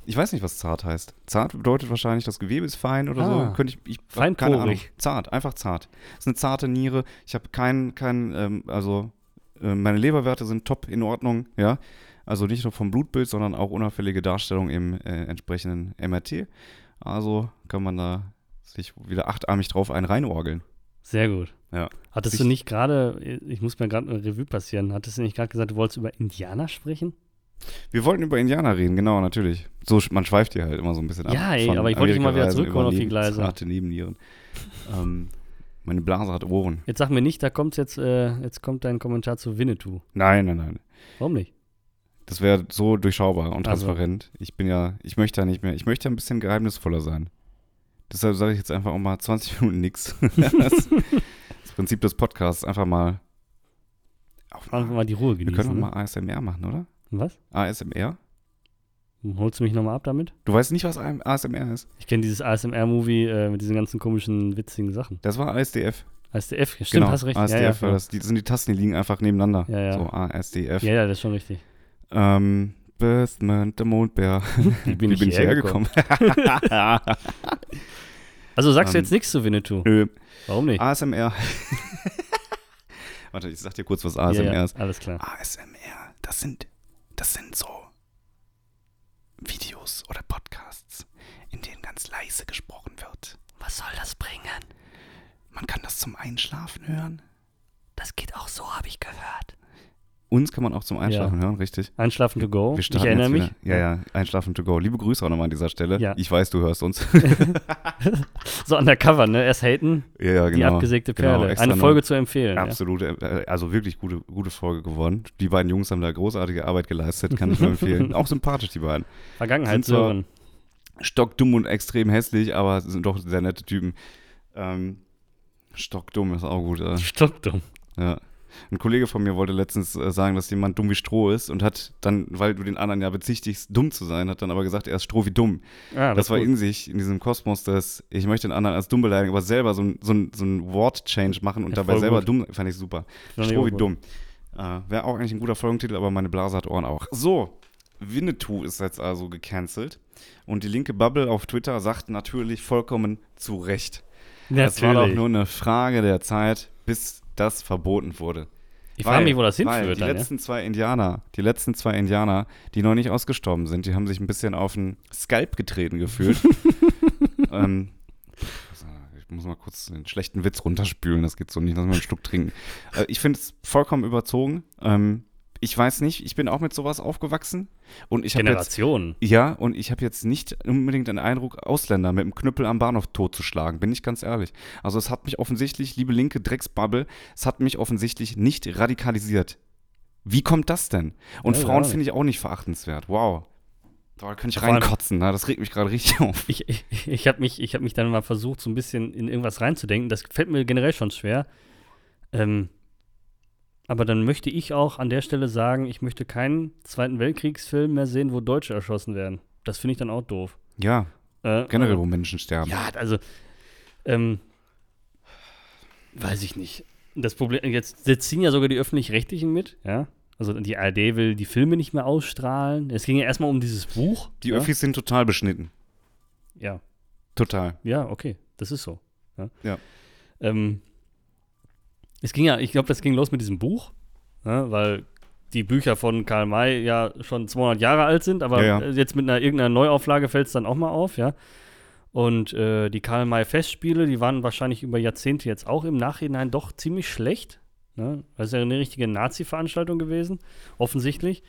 Ich weiß nicht, was zart heißt. Zart bedeutet wahrscheinlich, das Gewebe ist fein oder Ah. so. Könnte ich, ich Feinporig. keine Ahnung. Zart, einfach zart. ist eine zarte Niere. Ich habe keinen, kein, ähm, also äh, meine Leberwerte sind top in Ordnung, ja. Also nicht nur vom Blutbild, sondern auch unauffällige Darstellung im äh, entsprechenden MRT. Also kann man da sich wieder achtarmig drauf einen reinorgeln. Sehr gut. Ja. Hattest Sich- du nicht gerade, ich muss mir gerade eine Revue passieren, hattest du nicht gerade gesagt, du wolltest über Indianer sprechen? Wir wollten über Indianer reden, genau, natürlich. So, man schweift hier halt immer so ein bisschen ab. Ja, ey, aber ich wollte mal wieder über auf die Gleise. Zarte Nebennieren. ähm, meine Blase hat Ohren. Jetzt sag mir nicht, da kommt jetzt, äh, jetzt kommt dein Kommentar zu Winnetou. Nein, nein, nein. Warum nicht? Das wäre so durchschaubar und Also. transparent. Ich bin ja, ich möchte ja nicht mehr, ich möchte ein bisschen geheimnisvoller sein. Deshalb sage ich jetzt einfach auch mal 20 Minuten nichts. das, das Prinzip des Podcasts, einfach mal. Auch Einfach mal die Ruhe wir genießen. können auch ne? mal ASMR machen, oder? Was? ASMR? Holst du mich nochmal ab damit? Du weißt nicht, was ASMR ist? Ich kenne dieses ASMR-Movie äh, mit diesen ganzen komischen, witzigen Sachen. Das war ASDF. ASDF, ja, stimmt, genau, hast recht. ASDF, ja, ja, weil das, die, das sind die Tasten, die liegen einfach nebeneinander. Ja, ja. So, ASDF. ja, ja, das ist schon richtig. Ähm, Birthman, der Mondbär. Wie bin Wie ich bin ich hierher hergekommen? Also sagst du Ähm, jetzt nichts zu Winnetou? Nö. Warum nicht? ASMR. Warte, ich sag dir kurz, was Ja, ASMR ja, ist. alles klar. ASMR, das sind, das sind so Videos oder Podcasts, in denen ganz leise gesprochen wird. Was soll das bringen? Man kann das zum Einschlafen hören. Das geht auch so, habe ich gehört. Uns kann man auch zum Einschlafen hören, richtig? Einschlafen to go. Wir ich erinnere mich. wieder. Ja, ja, Einschlafen to go. Liebe Grüße auch nochmal an dieser Stelle. Ja. Ich weiß, du hörst uns. So undercover, ne? Erst haten, ja, ja, die genau. abgesägte Genau, Perle. extra Eine Folge zu empfehlen. Ja. Absolut, äh, also wirklich gute, gute Folge geworden. Die beiden Jungs haben da großartige Arbeit geleistet, kann ich nur empfehlen. Auch sympathisch, die beiden. Vergangenheit zwar- Sören. Stockdumm und extrem hässlich, aber sind doch sehr nette Typen. Ähm, Stockdumm ist auch gut. Äh. Stockdumm. Ja. Ein Kollege von mir wollte letztens äh, sagen, dass jemand dumm wie Stroh ist und hat dann, weil du den anderen ja bezichtigst, dumm zu sein, hat dann aber gesagt, er ist Stroh wie dumm. Ah, das war gut. in sich, in diesem Kosmos, dass ich möchte den anderen als dumm beleidigen, aber selber so ein, so ein, so ein Wort-Change machen und Ja, dabei selber gut. dumm, fand ich super. Fand Stroh wie gut. dumm. Äh, Wäre auch eigentlich ein guter Folgentitel, aber meine Blase hat Ohren auch. So, Winnetou ist jetzt also gecancelt und die linke Bubble auf Twitter sagt natürlich vollkommen zu Recht. Es war doch Natürlich. nur eine Frage der Zeit, bis das verboten wurde. Ich frage mich, wo das hinführt Die dann, ja? letzten zwei Indianer, die letzten zwei Indianer, die noch nicht ausgestorben sind, die haben sich ein bisschen auf den Skalp getreten gefühlt. ähm, ich muss mal kurz den schlechten Witz runterspülen, das geht so nicht, lass mal einen Schluck trinken. Äh, ich finde es vollkommen überzogen. Ähm, ich weiß nicht, ich bin auch mit sowas aufgewachsen und ich habe jetzt Generation. ja, und ich habe jetzt nicht unbedingt den Eindruck, Ausländer mit dem Knüppel am Bahnhof totzuschlagen, bin ich ganz ehrlich. Also es hat mich offensichtlich, liebe linke Drecksbubble, es hat mich offensichtlich nicht radikalisiert. Wie kommt das denn? Und Ja, Frauen ja. finde ich auch nicht verachtenswert. Wow. Da könnte ich reinkotzen, na, das regt mich gerade richtig auf. Ich, ich, ich habe mich, ich hab mich dann mal versucht, so ein bisschen in irgendwas reinzudenken. Das fällt mir generell schon schwer. Ähm, aber dann möchte ich auch an der Stelle sagen, ich möchte keinen Zweiten Weltkriegsfilm mehr sehen, wo Deutsche erschossen werden. Das finde ich dann auch doof. Ja, Äh, generell, äh, wo Menschen sterben. Ja, also, ähm, weiß ich nicht. Das Problem, jetzt, jetzt ziehen ja sogar die Öffentlich-Rechtlichen mit, ja. Also die ARD will die Filme nicht mehr ausstrahlen. Es ging ja erstmal um dieses Buch. Die ja? Öffis sind total beschnitten. Ja, Total. ja, okay, das ist so. Ja. Ja. Ähm, es ging ja, ich glaube, das ging los mit diesem Buch, ja, weil die Bücher von Karl May ja schon 200 Jahre alt sind, aber Ja, ja. jetzt mit einer irgendeiner Neuauflage fällt es dann auch mal auf, ja. Und äh, die Karl May Festspiele, die waren wahrscheinlich über Jahrzehnte jetzt auch im Nachhinein doch ziemlich schlecht. Ne? Das ist ja eine richtige Nazi-Veranstaltung gewesen, offensichtlich.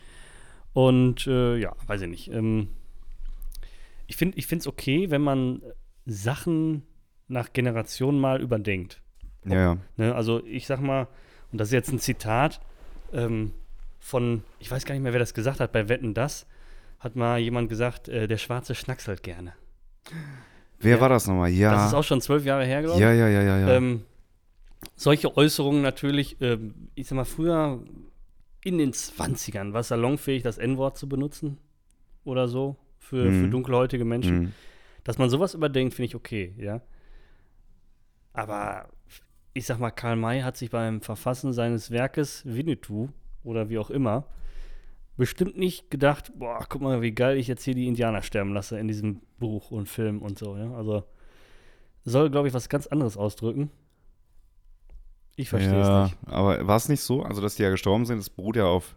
Und äh, ja, weiß ich nicht. Ähm, ich finde es okay, wenn man Sachen nach Generationen mal überdenkt. Ja, ja. Ne? Also ich sag mal, und das ist jetzt ein Zitat ähm, von, ich weiß gar nicht mehr, wer das gesagt hat, bei Wetten das, hat mal jemand gesagt, äh, der Schwarze schnackselt gerne. Wer Ja. war das nochmal? Ja. Das ist auch schon zwölf Jahre her, glaube ich. ja, ja, ja, ja, ja. Ähm, solche Äußerungen natürlich, ähm, ich sag mal, früher in den 20ern war es salonfähig, das N-Wort zu benutzen oder so für, Mhm. für dunkelhäutige Menschen. Mhm. Dass man sowas überdenkt, finde ich okay, ja. Aber ich sag mal, Karl May hat sich beim Verfassen seines Werkes Winnetou oder wie auch immer bestimmt nicht gedacht, boah, guck mal, wie geil ich jetzt hier die Indianer sterben lasse in diesem Buch und Film und so, ja. Also soll, glaube ich, was ganz anderes ausdrücken. Ich verstehe es ja, nicht. aber war es nicht so? Also, dass die ja gestorben sind, das beruht ja auf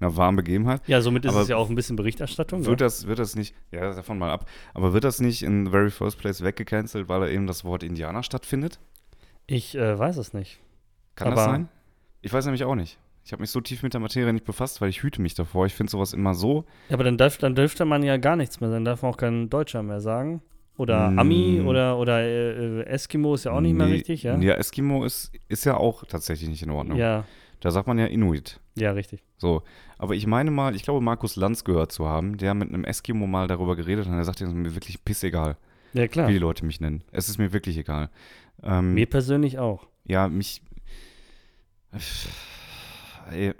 einer warmen Begebenheit. Ja, somit ist Aber es ja auch ein bisschen Berichterstattung. Wird ja. das, wird das nicht, ja, davon mal ab, aber wird das nicht in the very first place weggecancelt, weil da eben das Wort Indianer stattfindet? Ich äh, weiß es nicht. Kann das Aber- sein? Ich weiß nämlich auch nicht. Ich habe mich so tief mit der Materie nicht befasst, weil ich hüte mich davor. Ich finde sowas immer so. Ja, aber dann, darf, dann dürfte man ja gar nichts mehr sein. Darf man auch kein Deutscher mehr sagen. Oder Mm. Ami oder, oder äh, Eskimo ist ja auch nicht mehr Nee, richtig, ja? Ja, Eskimo ist, ist ja auch tatsächlich nicht in Ordnung. Ja, Da sagt man ja Inuit. ja, richtig. So. Aber ich meine mal, ich glaube, Markus Lanz gehört zu haben, der mit einem Eskimo mal darüber geredet hat und er sagte, es ist mir wirklich pissegal, Ja, klar. wie die Leute mich nennen. Es ist mir wirklich egal. Ähm, Mir persönlich auch. Ja, mich. Ey,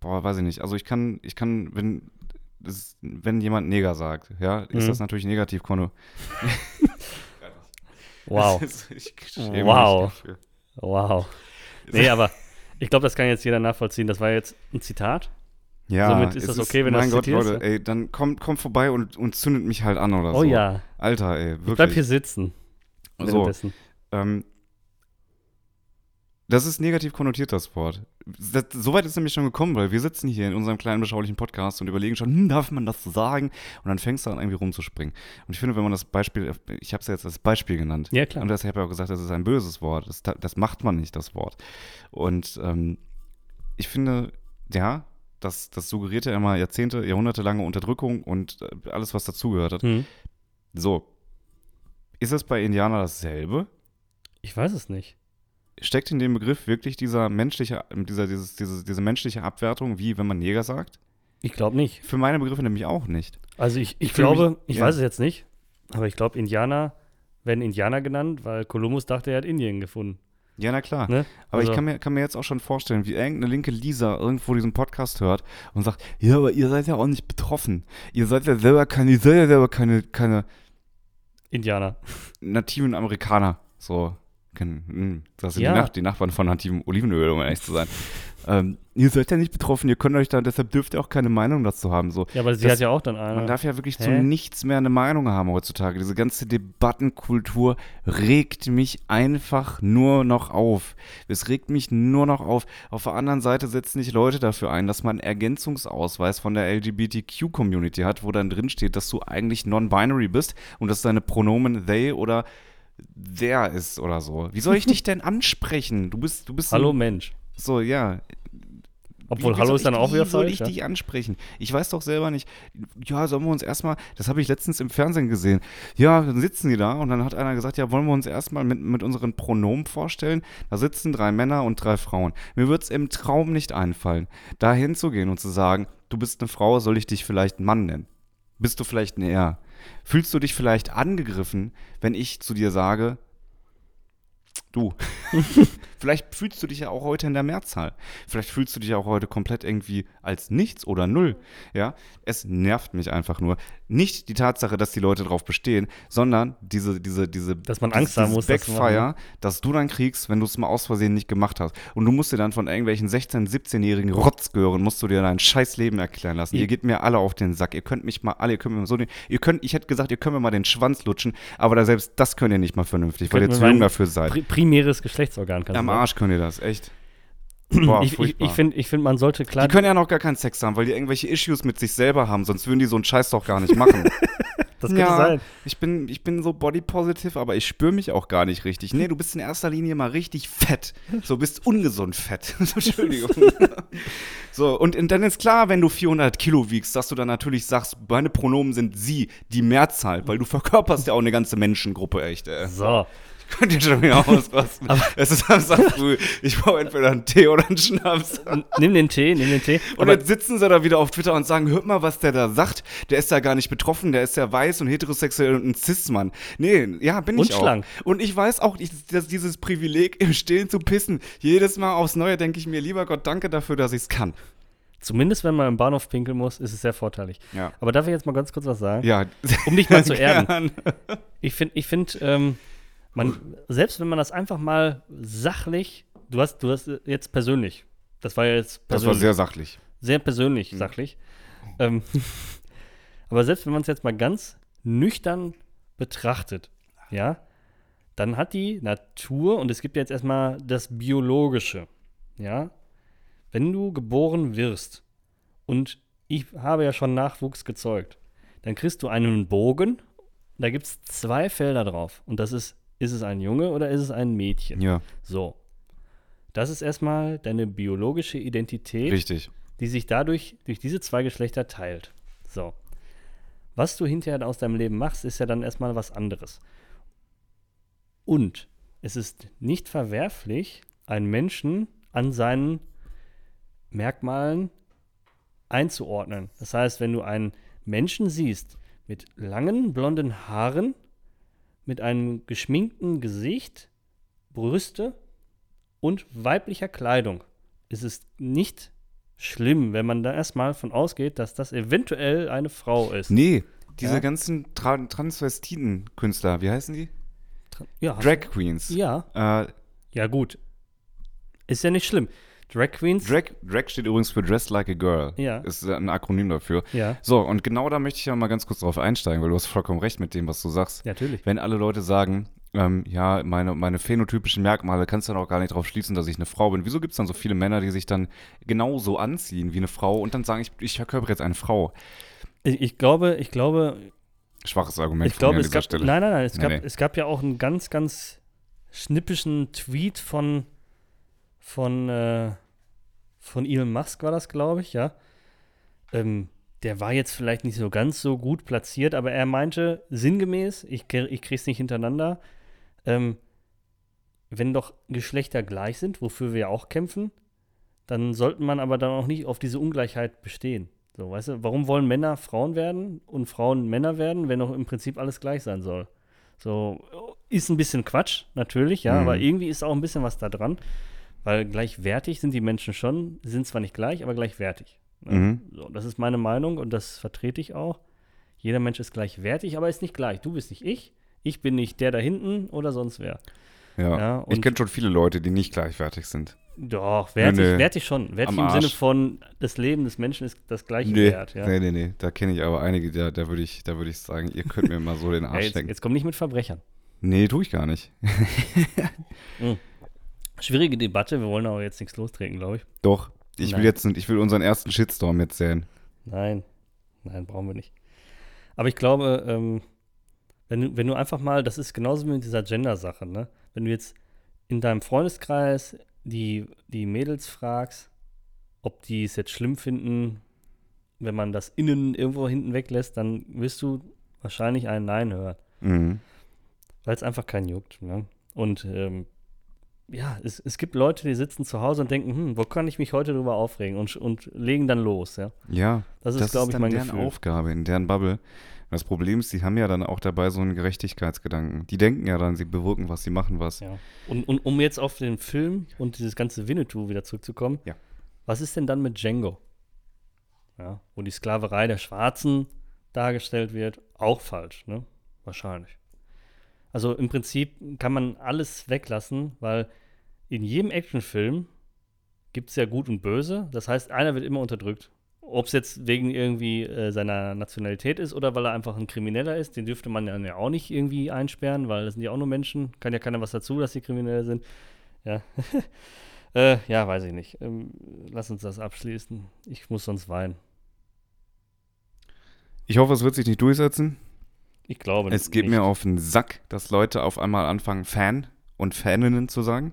boah, weiß ich nicht. Also ich kann, ich kann, wenn, das, wenn jemand Neger sagt, ja, ist Mhm. das natürlich negativ konno. Wow. ich schäme Wow. wow. Nee, aber ich glaube, das kann jetzt jeder nachvollziehen. Das war jetzt ein Zitat. Ja, Somit ist das okay, wenn du mein das Gott, zitierst, Leute, ey, dann kommt, kommt vorbei und, und zündet mich halt an oder Oh so. ja. Alter, ey, Ich bleib hier wirklich. sitzen. so. Ähm, Das ist negativ konnotiert, das Wort. Das, so weit ist nämlich schon gekommen, weil wir sitzen hier in unserem kleinen, beschaulichen Podcast und überlegen schon, hm, darf man das so sagen? Und dann fängst du an, irgendwie rumzuspringen. Und ich finde, wenn man das Beispiel, ich habe es ja jetzt als Beispiel genannt. Ja, klar. Und deshalb habe ich auch gesagt, das ist ein böses Wort. Das, das macht man nicht, das Wort. Und ähm, ich finde, ja, das, das suggeriert ja immer Jahrzehnte, jahrhundertelange Unterdrückung und äh, alles, was dazugehört hat. Hm. So. Ist es bei Indianer dasselbe? Ich weiß es nicht. Steckt in dem Begriff wirklich dieser menschliche, dieser, dieses, diese, diese menschliche Abwertung, wie wenn man Jäger sagt? Ich glaube nicht. Für meine Begriffe nämlich auch nicht. Also ich, ich, fühl glaube, mich- ich ja. weiß es jetzt nicht, aber ich glaube, Indianer werden Indianer genannt, weil Kolumbus dachte, er hat Indien gefunden. Ja, na klar. Ne? Aber Also- ich kann mir, kann mir jetzt auch schon vorstellen, wie irgendeine linke Lisa irgendwo diesen Podcast hört und sagt, ja, aber ihr seid ja auch nicht betroffen. Ihr seid ja selber keine, ihr seid ja selber keine, keine Indianer. nativen Amerikaner. So, das sind Ja. die, Nach die Nachbarn von nativem Olivenöl, um ehrlich zu sein. ähm, ihr seid ja nicht betroffen, ihr könnt euch da, deshalb dürft ihr auch keine Meinung dazu haben. So. Ja, aber sie Das- hat ja auch dann eine. Man darf ja wirklich zu Hä? nichts mehr eine Meinung haben heutzutage. Diese ganze Debattenkultur regt mich einfach nur noch auf. Es regt mich nur noch auf. Auf der anderen Seite setzen sich Leute dafür ein, dass man einen Ergänzungsausweis von der LGBTQ-Community hat, wo dann drin steht, dass du eigentlich non-binary bist und dass deine Pronomen they oder der ist oder so. Wie soll ich dich denn ansprechen? Du bist, du bist Hallo ein, Mensch. so, ja, Obwohl wie Hallo ist dann auch wieder Wie soll falsch. ich ja? dich ansprechen? Ich weiß doch selber nicht. Ja, sollen wir uns erstmal, das habe ich letztens im Fernsehen gesehen. Ja, dann sitzen die da und dann hat einer gesagt, ja, wollen wir uns erstmal mit, mit unseren Pronomen vorstellen? Da sitzen drei Männer und drei Frauen. Mir wird es im Traum nicht einfallen, da hinzugehen und zu sagen, du bist eine Frau, soll ich dich vielleicht Mann nennen? Bist du vielleicht ein Er? Fühlst du dich vielleicht angegriffen, wenn ich zu dir sage, du? Vielleicht fühlst du dich ja auch heute in der Mehrzahl. Vielleicht fühlst du dich auch heute komplett irgendwie als nichts oder null. Ja, es nervt mich einfach nur. Nicht die Tatsache, dass die Leute drauf bestehen, sondern diese, diese, diese, Dass man Angst haben muss, das machen, Backfire, dass du dann kriegst, wenn du es mal aus Versehen nicht gemacht hast. Und du musst dir dann von irgendwelchen 16-, 17-jährigen Rotzgören, musst du dir dein scheiß Leben erklären lassen. Ja. Ihr geht mir alle auf den Sack. Ihr könnt mich mal alle, ihr könnt mir mal so den, ihr könnt, ich hätte gesagt, ihr könnt mir mal den Schwanz lutschen, aber da selbst das könnt ihr nicht mal vernünftig, weil ihr Könnt zu jung dafür seid. Pri primäres Geschlechtsorgan kannst Am du sagen. Arsch könnt ihr das, echt. Boah, ich ich, ich finde, ich find, man sollte klar. die können ja noch gar keinen Sex haben, weil die irgendwelche Issues mit sich selber haben, sonst würden die so einen Scheiß doch gar nicht machen. das könnte ja, sein. Ich bin, ich bin so body positive, aber ich spüre mich auch gar nicht richtig. Nee, du bist in erster Linie mal richtig fett. So bist ungesund fett. Entschuldigung. so, und, und dann ist klar, wenn du 400 Kilo wiegst, dass du dann natürlich sagst, meine Pronomen sind sie, die Mehrzahl, weil du verkörperst ja auch eine ganze Menschengruppe, echt. Ey. So. Könnt ihr schon wieder ausrasten. es ist Samstag früh. Ich brauche entweder einen Tee oder einen Schnaps. Nimm den Tee, nimm den Tee. Und Aber jetzt sitzen sie da wieder auf Twitter und sagen, hört mal, was der da sagt. Der ist ja gar nicht betroffen, der ist ja weiß und heterosexuell und ein Cis-Mann. Nee, ja, bin Und ich auch. schlank. Und ich weiß auch, dass dieses Privileg, im Stillen zu pissen, jedes Mal aufs Neue denke ich mir, lieber Gott, danke dafür, dass ich es kann. zumindest, wenn man im Bahnhof pinkeln muss, ist es sehr vorteilig. Ja. Aber darf ich jetzt mal ganz kurz was sagen? Ja. Um dich mal zu erden. Gern. Ich finde, ich find, ähm, man, selbst wenn man das einfach mal sachlich, du hast, du hast jetzt persönlich, das war ja jetzt Das war persönlich, sehr sachlich. sehr persönlich, sachlich. Ähm, aber selbst wenn man es jetzt mal ganz nüchtern betrachtet, ja, dann hat die Natur, und es gibt jetzt erstmal das Biologische, ja, wenn du geboren wirst und ich habe ja schon Nachwuchs gezeugt, dann kriegst du einen Bogen, da gibt es zwei Felder drauf und das ist, ist es ein Junge oder ist es ein Mädchen? Ja, So. Das ist erstmal deine biologische Identität richtig. die sich dadurch durch diese zwei Geschlechter teilt. So. Was du hinterher aus deinem Leben machst, ist ja dann erstmal was anderes. Und es ist nicht verwerflich, einen Menschen an seinen Merkmalen einzuordnen. Das heißt, wenn du einen Menschen siehst mit langen blonden Haaren, mit einem geschminkten Gesicht, Brüste und weiblicher Kleidung, ist es nicht schlimm, wenn man da erstmal von ausgeht, dass das eventuell eine Frau ist. Nee, diese Ja. ganzen Tra Transvestiten-Künstler, wie heißen die? Ja, Drag Queens. ja, Äh, ja gut. Ist ja nicht schlimm. Drag Queens. Drag, Drag steht übrigens für Dressed Like a Girl. Ja. Ist ein Akronym dafür. Ja, So, und genau da möchte ich ja mal ganz kurz drauf einsteigen, weil du hast vollkommen recht mit dem, was du sagst. natürlich. Wenn alle Leute sagen, ähm, ja, meine, meine phänotypischen Merkmale, kannst du dann auch gar nicht darauf schließen, dass ich eine Frau bin. Wieso gibt es dann so viele Männer, die sich dann genauso anziehen wie eine Frau und dann sagen, ich, ich verkörpere jetzt eine Frau? Ich, ich glaube, ich glaube, Schwaches Argument ich glaube, an es dieser gab, Stelle. nein, nein, nein, es, Nee, gab, nee. es gab ja auch einen ganz, ganz schnippischen Tweet von, von, äh, von Elon Musk war das, glaube ich, ja. Ähm, der war jetzt vielleicht nicht so ganz so gut platziert, aber er meinte sinngemäß, ich, ich krieg's nicht hintereinander, ähm, wenn doch Geschlechter gleich sind, wofür wir ja auch kämpfen, dann sollte man aber dann auch nicht auf diese Ungleichheit bestehen. So, weißt du, warum wollen Männer Frauen werden und Frauen Männer werden, wenn doch im Prinzip alles gleich sein soll? So, ist ein bisschen Quatsch, natürlich, ja, Mhm. aber irgendwie ist auch ein bisschen was da dran, weil gleichwertig sind die Menschen schon, sind zwar nicht gleich, aber gleichwertig. ne? Mhm. So, das ist meine Meinung und das vertrete ich auch. Jeder Mensch ist gleichwertig, aber ist nicht gleich. Du bist nicht ich, ich bin nicht der da hinten oder sonst wer. Ja. Ja, ich kenne schon viele Leute, die nicht gleichwertig sind. Doch, wertig, Nee, nee. wertig schon. Wertig Am im Sinne Arsch. von, das Leben des Menschen ist das gleiche Nee, Wert. Ja. nee, nee, nee. Da kenne ich aber einige, da, da würde ich, da würd ich sagen, ihr könnt mir mal so den Ja, Arsch jetzt, stecken. jetzt komm nicht mit Verbrechern. Nee, tue ich gar nicht. Schwierige Debatte, wir wollen aber jetzt nichts lostreten, glaube ich. Doch. Ich will jetzt, ich will unseren ersten Shitstorm jetzt sehen. Nein, nein, brauchen wir nicht. Aber ich glaube, ähm, wenn, du, wenn du einfach mal, das ist genauso wie mit dieser Gender-Sache, ne? Wenn du jetzt in deinem Freundeskreis die, die Mädels fragst, ob die es jetzt schlimm finden, wenn man das innen irgendwo hinten weglässt, dann wirst du wahrscheinlich ein Nein hören. Mhm. weil es einfach keinen juckt. Ne? Und ähm, ja, es, es gibt Leute, die sitzen zu Hause und denken, hm, wo kann ich mich heute drüber aufregen und, und legen dann los, ja. Ja, Das ist, glaube ich, mein deren Gefühl. Aufgabe, in deren Bubble. Das Problem ist, die haben ja dann auch dabei so einen Gerechtigkeitsgedanken. Die denken ja dann, sie bewirken was, sie machen was. Ja. Und, und um jetzt auf den Film und dieses ganze Winnetou wieder zurückzukommen, Ja. was ist denn dann mit Django? Ja, wo die Sklaverei der Schwarzen dargestellt wird, auch falsch, ne? Wahrscheinlich. Also im Prinzip kann man alles weglassen, weil in jedem Actionfilm gibt es ja Gut und Böse. Das heißt, einer wird immer unterdrückt. Ob es jetzt wegen irgendwie äh, seiner Nationalität ist oder weil er einfach ein Krimineller ist, den dürfte man ja auch nicht irgendwie einsperren, weil das sind ja auch nur Menschen. Kann ja keiner was dazu, dass sie Kriminelle sind. Ja. äh, ja, weiß ich nicht. Ähm, lass uns das abschließen. Ich muss sonst weinen. Ich hoffe, es wird sich nicht durchsetzen. Ich glaube Es geht nicht. mir auf den Sack, dass Leute auf einmal anfangen, Fan und Faninnen zu sagen.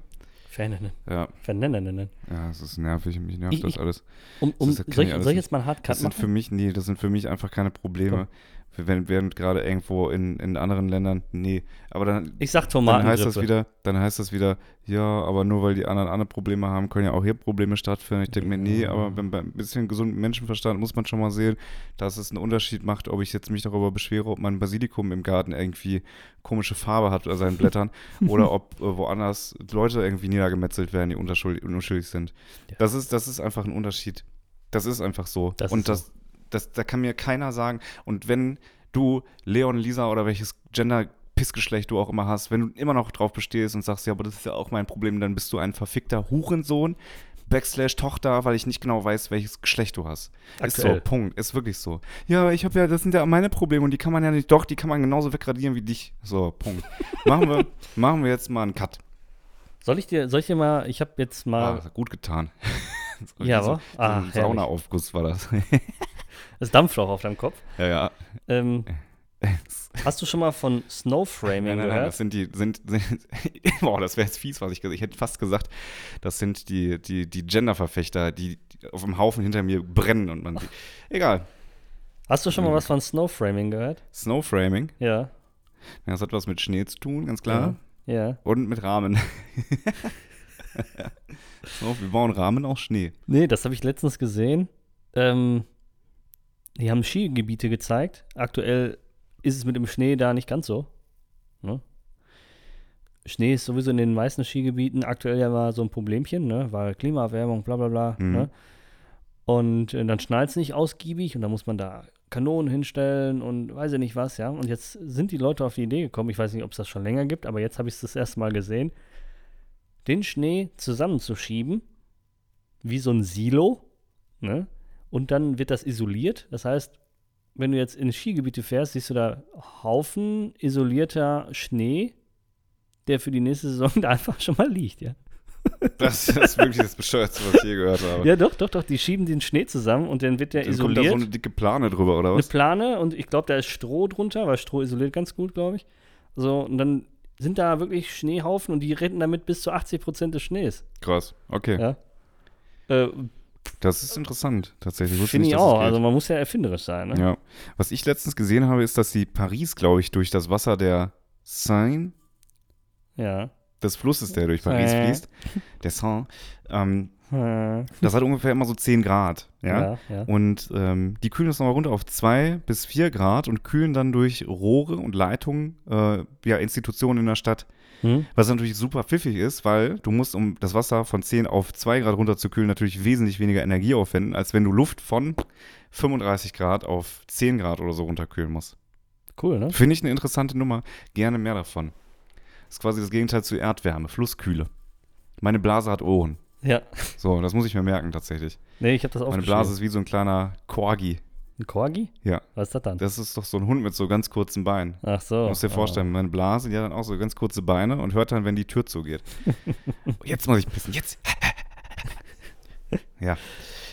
Faninnen. Ja, Faninnen. ja, es ist nervig, mich nervt Ich- das alles. Um, um, Das soll, ich soll ich jetzt mal einen Das Hardcut sind für machen? mich, nee, das sind für mich einfach keine Probleme. Wenn, während gerade irgendwo in, in anderen Ländern, nee. Aber dann, Ich sag dann heißt das wieder, dann heißt das wieder, ja, aber nur weil die anderen andere Probleme haben, können ja auch hier Probleme stattfinden. Ich denke mir, nee, aber wenn, bei ein bisschen gesunden Menschenverstand muss man schon mal sehen, dass es einen Unterschied macht, ob ich jetzt mich darüber beschwere, ob mein Basilikum im Garten irgendwie komische Farbe hat oder seinen Blättern oder ob äh, woanders Leute irgendwie niedergemetzelt werden, die unschuldig, unschuldig sind. Ja. Das ist, das ist einfach ein Unterschied. Das ist einfach so. Das Und ist das, das, da kann mir keiner sagen. Und wenn du Leon, Lisa oder welches Gender Pissgeschlecht du auch immer hast, wenn du immer noch drauf bestehst und sagst, ja, aber das ist ja auch mein Problem, dann bist du ein verfickter Hurensohn, Backslash Tochter, weil ich nicht genau weiß, welches Geschlecht du hast. Ist so, Aktuell. Punkt. Ist wirklich so. Ja, ich habe ja, das sind ja meine Probleme und die kann man ja nicht, doch, die kann man genauso wegradieren wie dich. So, Punkt. machen, wir, machen wir jetzt mal einen Cut. Soll ich dir, soll ich dir mal, ich habe jetzt Ah, mal, das hat gut getan. Ja, so, aber? Ah. Saunaaufguss war das. es dampft auch auf deinem Kopf. ja, ja. Ähm, hast du schon mal von Snowframing Nein, nein, nein, gehört? das sind die, sind, sind boah, das wäre jetzt fies, was ich gesagt Ich hätte fast gesagt, das sind die, die, die Gender-Verfechter, die, die auf dem Haufen hinter mir brennen und man sieht. Egal. Hast du schon mal was von Snowframing gehört? Snowframing, Ja. ja, das hat was mit Schnee zu tun, ganz klar. Ja. Und mit Rahmen. Snow, wir bauen Rahmen aus Schnee. Nee, das habe ich letztens gesehen. Ähm, die haben Skigebiete gezeigt. Aktuell ist es mit dem Schnee da nicht ganz so. Ne? Schnee ist sowieso in den meisten Skigebieten aktuell ja mal so ein Problemchen, ne? weil Klimaerwärmung, bla bla bla. Mhm. Ne? Und äh, dann schneit es nicht ausgiebig und dann muss man da Kanonen hinstellen und weiß ich nicht was, ja. Und jetzt sind die Leute auf die Idee gekommen, ich weiß nicht, ob es das schon länger gibt, aber jetzt habe ich es das erste Mal gesehen, den Schnee zusammenzuschieben, wie so ein Silo, ne? Und dann wird das isoliert. Das heißt, wenn du jetzt in Skigebiete fährst, siehst du da Haufen isolierter Schnee, der für die nächste Saison da einfach schon mal liegt, ja. Das ist wirklich das Bescheuerste, was ich je gehört habe. Ja, doch, doch, doch. Die schieben den Schnee zusammen und dann wird der Dann kommt da isoliert. so eine dicke Plane drüber, oder eine was? Plane und ich glaube, da ist Stroh drunter, weil Stroh isoliert ganz gut, glaube ich. So, und dann sind da wirklich Schneehaufen und die retten damit bis zu 80 Prozent des Schnees. Krass, okay. Ja. Äh, Das ist interessant, tatsächlich. Finde ich auch. Also man muss ja erfinderisch sein, ne? Ja. Was ich letztens gesehen habe, ist, dass die Paris, glaube ich, durch das Wasser der Seine, Ja. des Flusses, der durch Paris Seine. fließt, der Seine, ähm, das hat ungefähr immer so 10 Grad. Ja. ja. ja. Und ähm, die kühlen das nochmal runter auf 2 bis 4 Grad und kühlen dann durch Rohre und Leitungen äh, ja, Institutionen in der Stadt. Hm? Was natürlich super pfiffig ist, weil du musst, um das Wasser von 10 auf 2 Grad runterzukühlen, natürlich wesentlich weniger Energie aufwenden, als wenn du Luft von 35 Grad auf 10 Grad oder so runterkühlen musst. Cool, ne? Finde ich eine interessante Nummer. Gerne mehr davon. Das ist quasi das Gegenteil zu Erdwärme, Flusskühle. Meine Blase hat Ohren. Ja. So, das muss ich mir merken tatsächlich. Nee, ich habe das Meine aufgeschrieben. Blase ist wie so ein kleiner Korgi. Ein Korgi? Ja. Was ist das dann? Das ist doch so ein Hund mit so ganz kurzen Beinen. Ach so. Du musst dir vorstellen, meine Blase, die hat dann auch so ganz kurze Beine und hört dann, wenn die Tür zugeht. jetzt muss ich pissen, jetzt. ja.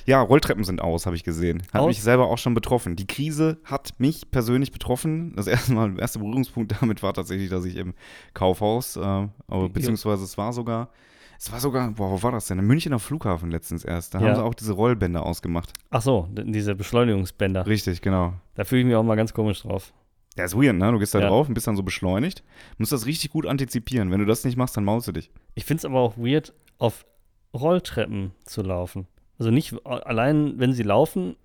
Ja, Rolltreppen sind aus, habe ich gesehen. Hat Aus? mich selber auch schon betroffen. Die Krise hat mich persönlich betroffen. Das erste Mal, der erste Berührungspunkt damit war tatsächlich, dass ich im Kaufhaus, äh, aber, beziehungsweise es war sogar, es war sogar, boah, wo war das denn? Im Münchner Flughafen letztens erst. Da Ja. haben sie auch diese Rollbänder ausgemacht. Ach so, diese Beschleunigungsbänder. Richtig, genau. Da fühle ich mich auch mal ganz komisch drauf. Ja, ist weird, ne? Du gehst da Ja. drauf und bist dann so beschleunigt. Musst das richtig gut antizipieren. Wenn du das nicht machst, dann maulst du dich. Ich finde es aber auch weird, auf Rolltreppen zu laufen. Also nicht allein, wenn sie laufen,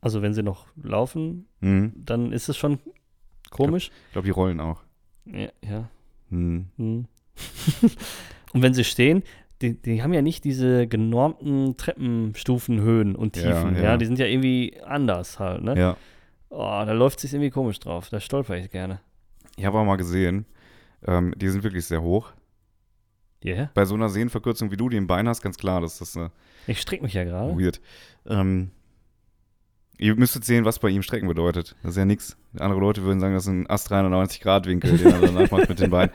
also wenn sie noch laufen, Mhm. dann ist es schon komisch. Ich glaube, die rollen auch. Ja. ja. Mhm. Hm. und wenn sie stehen, die, die haben ja nicht diese genormten Treppenstufenhöhen und Ja, Tiefen. Ja, ja. die sind ja irgendwie anders halt, ne? Ja. Oh, da läuft sich irgendwie komisch drauf. Da stolper ich gerne. Ich habe auch mal gesehen, ähm, die sind wirklich sehr hoch. Yeah. Bei so einer Sehnenverkürzung wie du, die im Bein hast, ganz klar, das ist äh, Ich strecke mich ja gerade. weird. Ähm, ihr müsstet sehen, was bei ihm Strecken bedeutet. Das ist ja nichts. Andere Leute würden sagen, das ist ein Ast 390 Grad Winkel, den er danach macht mit den Beinen.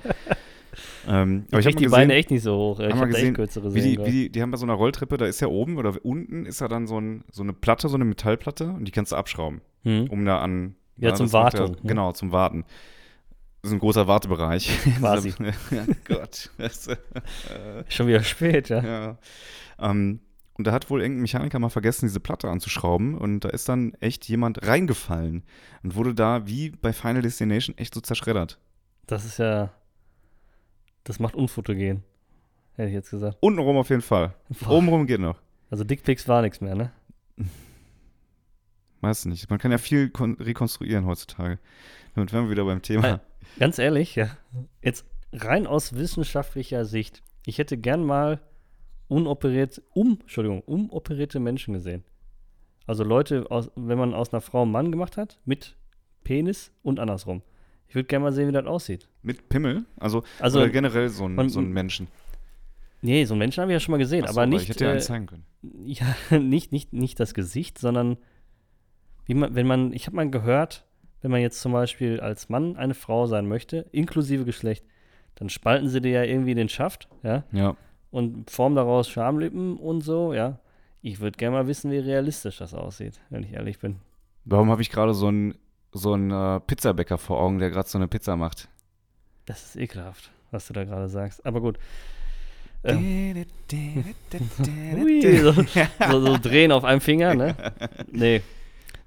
Ähm, aber Ich ich krieg habe die mal Beine gesehen, echt nicht so hoch. Ich habe gesehen, echt kürzere wie die, wie die, die haben bei so einer Rolltreppe, da ist ja oben oder unten ist ja dann so, ein, so eine Platte, so eine Metallplatte und die kannst du abschrauben, Hm. um da an. Ja, na, zum macht Wartung, ne? genau, zum Warten. Das ist ein großer Wartebereich. Quasi. ja, Gott. Schon wieder spät, ja. ja. Ähm, und da hat wohl irgendein Mechaniker mal vergessen, diese Platte anzuschrauben und da ist dann echt jemand reingefallen und wurde da wie bei Final Destination echt so zerschreddert. Das ist ja. Das macht unfotogen. Hätte ich jetzt gesagt. Untenrum auf jeden Fall. Boah. Obenrum geht noch. Also Dickpics war nichts mehr, ne? Weiß nicht. Man kann ja viel kon- rekonstruieren heutzutage. Damit wären wir wieder beim Thema. Ganz ehrlich, ja. Jetzt rein aus wissenschaftlicher Sicht. Ich hätte gern mal unoperiert, um, Entschuldigung, umoperierte Menschen gesehen. Also Leute, aus, wenn man aus einer Frau einen Mann gemacht hat, mit Penis und andersrum. Ich würde gerne mal sehen, wie das aussieht. Mit Pimmel? Also, Also, oder generell so ein, man- so ein Menschen. nee, so einen Menschen habe ich ja schon mal gesehen, so, aber nicht, Ich hätte ja einen äh, zeigen können. ja, nicht, nicht, nicht das Gesicht, sondern wie man, wenn man, ich habe mal gehört, wenn man jetzt zum Beispiel als Mann eine Frau sein möchte, inklusive Geschlecht, dann spalten sie dir ja irgendwie den Schaft, ja, Ja. und formen daraus Schamlippen und so, ja. Ich würde gerne mal wissen, wie realistisch das aussieht, wenn ich ehrlich bin. Warum habe ich gerade so einen so einen, äh, Pizzabäcker vor Augen, der gerade so eine Pizza macht? Das ist ekelhaft, was du da gerade sagst. Aber gut. Ähm, so, so, so drehen auf einem Finger, ne? Nee.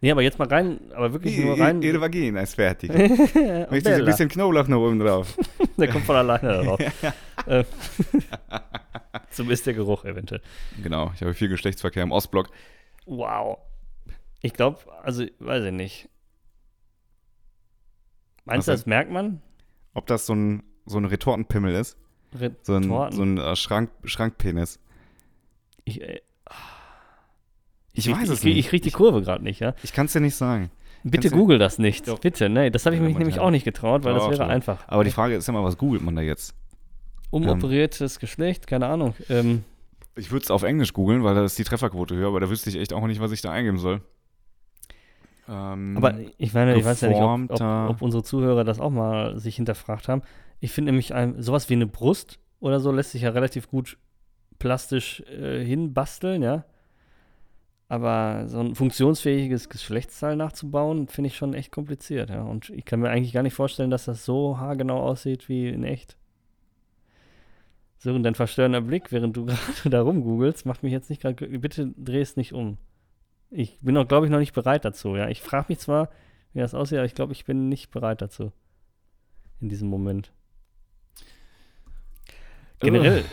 Nee, aber jetzt mal rein, aber wirklich nur rein. Ihre Vagina ist fertig. Möchtest du ein bisschen Knoblauch noch oben drauf? Der kommt von alleine darauf. äh, zumindest der Geruch eventuell. Genau, ich habe viel Geschlechtsverkehr im Ostblock. Wow. Ich glaube, also, weiß ich nicht. Meinst du, das merkt man? Ob das so ein, so ein Retortenpimmel ist? So ein, Retorten? so ein äh, Schrank, Schrankpenis. Ich, äh, Ich krieg- weiß es ich, krieg- nicht. Ich kriege die Kurve gerade nicht, ja? Ich kann es dir nicht sagen. Bitte du- google das nicht. Doch. Bitte, nee, das habe ich Ja, mich nämlich auch nicht getraut, weil das Doch, wäre doch. einfach. Aber die Frage ist immer, was googelt man da jetzt? Umoperiertes Geschlecht, keine Ahnung. Ähm, Ich würde es auf Englisch googeln, weil da ist die Trefferquote höher, aber da wüsste ich echt auch nicht, was ich da eingeben soll. Ähm, Aber ich meine, ich weiß ja nicht, ob, ob, ob unsere Zuhörer das auch mal sich hinterfragt haben. Ich finde nämlich ein, sowas wie eine Brust oder so lässt sich ja relativ gut plastisch äh, hinbasteln, ja. Aber so ein funktionsfähiges Geschlechtsteil nachzubauen, finde ich schon echt kompliziert, ja. Und ich kann mir eigentlich gar nicht vorstellen, dass das so haargenau aussieht wie in echt. So, und dein verstörender Blick, während du gerade da rumgoogelst, macht mich jetzt nicht gerade. Bitte dreh es nicht um. Ich bin auch, glaube ich, noch nicht bereit dazu, ja. Ich frage mich zwar, wie das aussieht, aber ich glaube, ich bin nicht bereit dazu. In diesem Moment. Generell,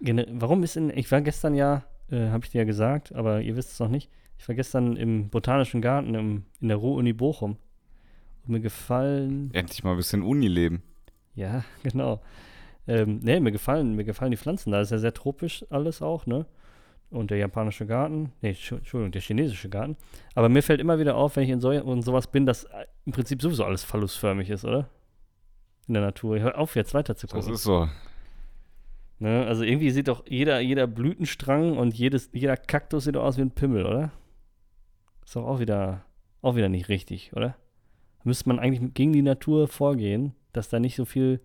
gener warum ist in, ich war gestern ja, äh, habe ich dir ja gesagt, aber ihr wisst es noch nicht, ich war gestern im Botanischen Garten im, in der Ruhr-Uni Bochum. Und mir gefallen, Endlich mal ein bisschen Unileben. ja, genau. Ähm, nee, mir gefallen, mir gefallen die Pflanzen. Da ist ja sehr tropisch alles auch, ne? Und der japanische Garten, nee, Entschu- Entschuldigung, der chinesische Garten. Aber mir fällt immer wieder auf, wenn ich in so und sowas bin, dass äh, im Prinzip sowieso alles phallusförmig ist, oder? In der Natur. Hör auf, jetzt weiter zu Das gucken. ist so. Ne? Also irgendwie sieht doch jeder, jeder Blütenstrang und jedes, jeder Kaktus sieht doch aus wie ein Pimmel, oder? Ist doch auch wieder, auch wieder nicht richtig, oder? Müsste man eigentlich gegen die Natur vorgehen, dass da nicht so viel.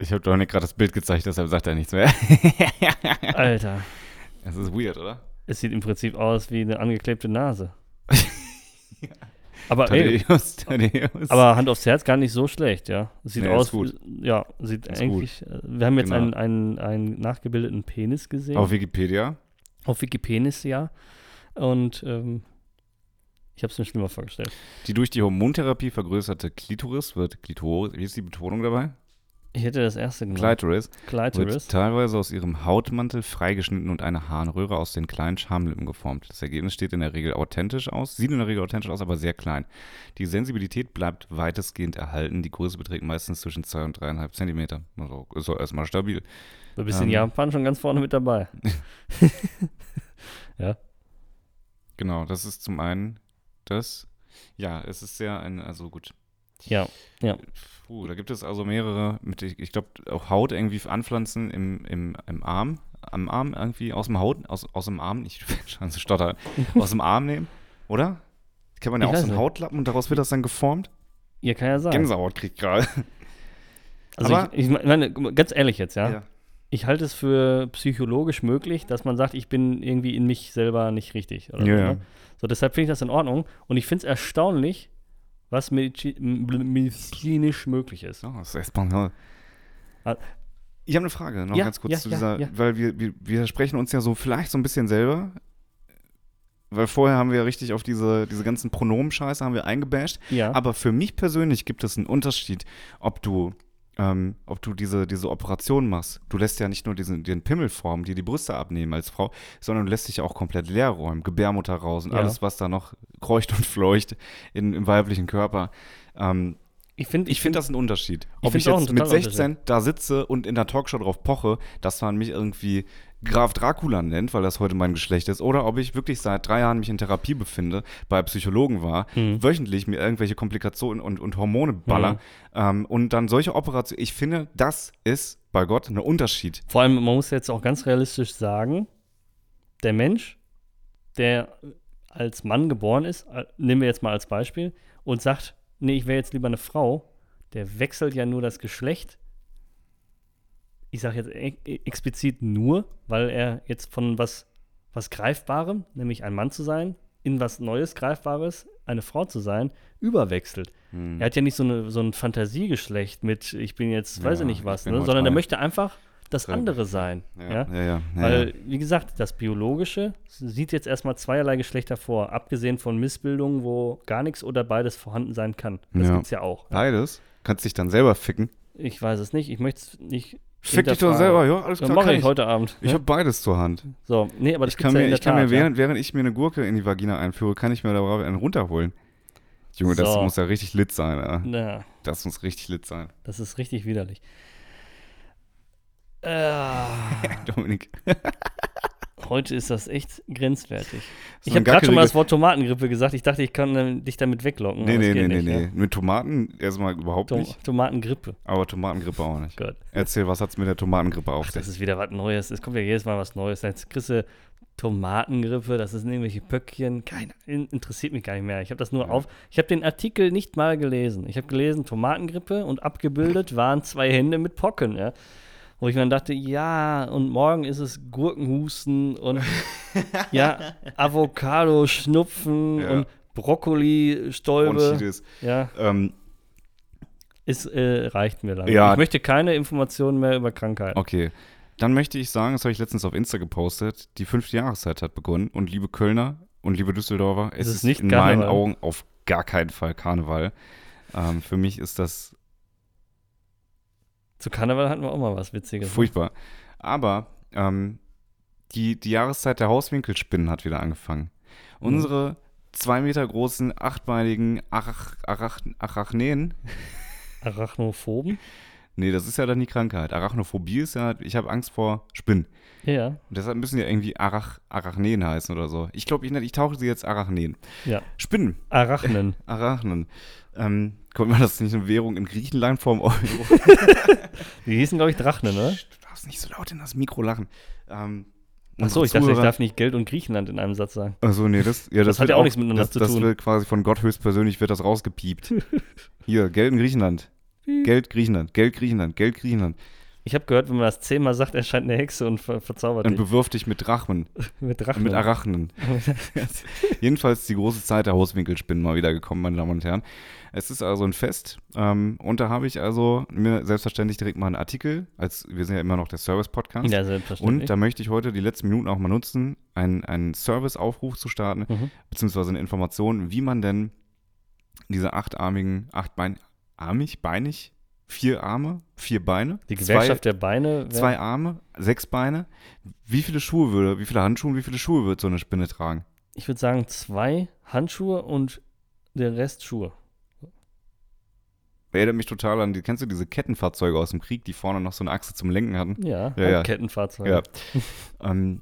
Ich habe doch nicht gerade das Bild gezeigt, deshalb sagt er nichts mehr. Alter, Das ist weird, oder? es sieht im Prinzip aus wie eine angeklebte Nase. Aber ey, Thaddeus, Thaddeus. aber Hand aufs Herz gar nicht so schlecht, ja. Sieht Nee, aus, gut. ja, sieht Ist eigentlich. äh, Wir haben jetzt Genau. einen, einen, einen nachgebildeten Penis gesehen. Auf Wikipedia. auf Wikipenis, ja. Und ähm, ich habe es mir schlimmer vorgestellt. Die durch die Hormontherapie vergrößerte Klitoris wird Klitoris, wie ist die Betonung dabei? Ich hätte das erste genommen. Clitoris Clitoris. wird teilweise aus ihrem Hautmantel freigeschnitten und eine Harnröhre aus den kleinen Schamlippen geformt. Das Ergebnis steht in der Regel authentisch aus, sieht in der Regel authentisch aus, aber sehr klein. Die Sensibilität bleibt weitestgehend erhalten. Die Größe beträgt meistens zwischen 2 und 3,5 Zentimeter. Also ist doch erstmal stabil. Du bist in ähm, Japan schon ganz vorne mit dabei. Genau, das ist zum einen das. Ja, es ist sehr ein, also gut. Ja, Puh, da gibt es also mehrere, mit, ich, glaube, auch Haut irgendwie anpflanzen im, im, im Arm, am Arm irgendwie, aus dem Haut, aus, aus dem Arm, ich schon zu stottern, aus dem Arm nehmen, oder? Kann man ja Ich auch so einen nicht. Hautlappen und daraus wird das dann geformt? ihr kann ja sein. Gänsehaut kriegt gerade. Also Aber- ich, ich meine, ganz ehrlich jetzt, ja. Ja. Ich halte es für psychologisch möglich, dass man sagt, ich bin irgendwie in mich selber nicht richtig. Oder Ja, so, ja. ne? so, deshalb finde ich das in Ordnung. Und ich finde es erstaunlich, was medizinisch möglich ist. Oh, das ist espanol. Ah. Ich habe eine Frage, noch Ja, ganz kurz ja, zu dieser, ja. weil wir, wir, wir sprechen uns ja so vielleicht so ein bisschen selber, weil vorher haben wir ja richtig auf diese, diese ganzen Pronomen-Scheiße haben wir eingebasht. Ja. Aber für mich persönlich gibt es einen Unterschied, ob du, ähm, ob du diese, diese Operation machst. Du lässt ja nicht nur diesen, den Pimmel formen, dir die Brüste abnehmen als Frau, sondern du lässt dich auch komplett leer räumen, Gebärmutter raus und Ja. alles, was da noch kreucht und fleucht in, im weiblichen Körper. Ähm, ich finde, ich finde das ein Unterschied. Ich Ob ich, auch jetzt mit totaler 16 da sitze und in der Talkshow drauf poche, dass man mich irgendwie Graf Dracula nennt, weil das heute mein Geschlecht ist, oder ob ich wirklich seit drei Jahren mich in Therapie befinde, bei Psychologen war, Mhm. wöchentlich mir irgendwelche Komplikationen und, und Hormone baller Mhm. ähm, und dann solche Operationen. Ich finde, das ist bei Gott ein Unterschied. Vor allem, man muss jetzt auch ganz realistisch sagen, der Mensch, der als Mann geboren ist, äh, nehmen wir jetzt mal als Beispiel, und sagt, nee, ich wäre jetzt lieber eine Frau, der wechselt ja nur das Geschlecht. Ich sage jetzt e explizit nur, weil er jetzt von was, was Greifbarem, nämlich ein Mann zu sein, in was Neues, Greifbares, eine Frau zu sein, überwechselt. Hm. Er hat ja nicht so, eine, so ein Fantasiegeschlecht mit, ich bin jetzt, weiß Ja, ich nicht ich was, bin ne? sondern er möchte einfach das andere sein. Ja, Ja? ja, Weil, wie gesagt, das Biologische sieht jetzt erstmal zweierlei Geschlechter vor, abgesehen von Missbildungen, wo gar nichts oder beides vorhanden sein kann. Das Ja. gibt's ja auch. Beides. Kannst dich dann selber ficken. Ich weiß es nicht, ich möchte es nicht. Fick dich doch selber, ja, alles Das klar. mache kann ich heute Abend. Ich ja? habe beides zur Hand. So, nee, aber das Ich kann ja mir, der ich kann mir Tat, während, während ich mir eine Gurke in die Vagina einführe, kann ich mir da einen runterholen. Junge, das So. muss ja richtig lit sein, ja. ja. Ja, Das muss richtig lit sein. das ist richtig widerlich. Äh, Dominik. heute ist das echt grenzwertig. So ich habe gerade schon mal das Wort Tomatengrippe gesagt. Ich dachte, ich kann ähm, dich damit weglocken. Nee, nee, es nee, nee, nee. ja. Mit Tomaten erstmal überhaupt Tom nicht. Tomatengrippe. Aber Tomatengrippe auch nicht. Gott. Erzähl, was hat's mit der Tomatengrippe auf Ach, das sich? ist wieder was Neues. Es kommt ja jedes Mal was Neues. Jetzt kriegst du Tomatengrippe, das sind irgendwelche Pöckchen. Kein, in- interessiert mich gar nicht mehr. Ich habe das nur auf. Ich habe den Artikel nicht mal gelesen. Ich habe gelesen Tomatengrippe und abgebildet waren zwei Hände mit Pocken. Ja. Wo ich mir dann dachte, ja, und morgen ist es Gurkenhusten und ja, Avocado, Schnupfen Ja. und Brokkoli-Stäube. Bronchitis. Ja, Ähm, es äh, reicht mir dann. Ja. Ich möchte keine Informationen mehr über Krankheiten. okay. Dann möchte ich sagen, das habe ich letztens auf Insta gepostet, die fünfte Jahreszeit hat begonnen und liebe Kölner und liebe Düsseldorfer, es Es ist ist, nicht in meinen Karneval. Augen auf gar keinen Fall Karneval. Ähm, für mich ist das Zu Karneval hatten wir auch mal was Witziges. ne? furchtbar. Aber ähm, die, die Jahreszeit der Hauswinkelspinnen hat wieder angefangen. Mhm. Unsere zwei Meter großen, achtbeinigen Arach, Arach, Arachneen, Arachnophoben? nee, das ist ja dann die Krankheit. Arachnophobie ist ja, ich habe Angst vor Spinnen. Ja, Und deshalb müssen die irgendwie Arach, Arachneen heißen oder so. Ich glaube, ich, ich tauche sie jetzt Arachneen. ja. Spinnen, Arachnen. Arachnen. Ähm, konnte man das nicht eine Währung in Griechenland vorm Euro? Die hießen, glaube ich, Drachnen, oder? Du darfst nicht so laut in das Mikro lachen. Ähm, Achso, ich dachte, ich darf nicht Geld und Griechenland in einem Satz sagen. Achso, nee, das, ja, das, hat wird ja auch nichts miteinander das, zu das tun. wird quasi von Gott höchstpersönlich wird das rausgepiept. Hier, Geld in Griechenland. Geld Griechenland, Geld Griechenland, Geld Griechenland. Ich habe gehört, wenn man das zehnmal sagt, erscheint eine Hexe und ver verzaubert Und dich. bewirf dich mit Drachmen, Mit Drachnen. mit Arachnen. Jedenfalls die große Zeit der Hauswinkelspinnen mal wieder gekommen, meine Damen und Herren. Es ist also ein Fest ähm, und da habe ich also mir selbstverständlich direkt mal einen Artikel, als wir sind ja immer noch der Service-Podcast. ja, selbstverständlich. Und da möchte ich heute die letzten Minuten auch mal nutzen, einen, einen Service-Aufruf zu starten, Mhm. beziehungsweise eine Information, wie man denn diese achtarmigen, achtbein, armig, beinig, vier Arme, vier Beine, Die Gewerkschaft der Beine. zwei, zwei Arme, sechs Beine, wie viele Schuhe würde, wie viele Handschuhe und wie viele Schuhe wird so eine Spinne tragen? Ich würde sagen, zwei Handschuhe und der Rest Schuhe. Erinnert mich total an, die, kennst du diese Kettenfahrzeuge aus dem Krieg, die vorne noch so eine Achse zum Lenken hatten? Ja, Ja, ja. Kettenfahrzeug. Ja. ähm,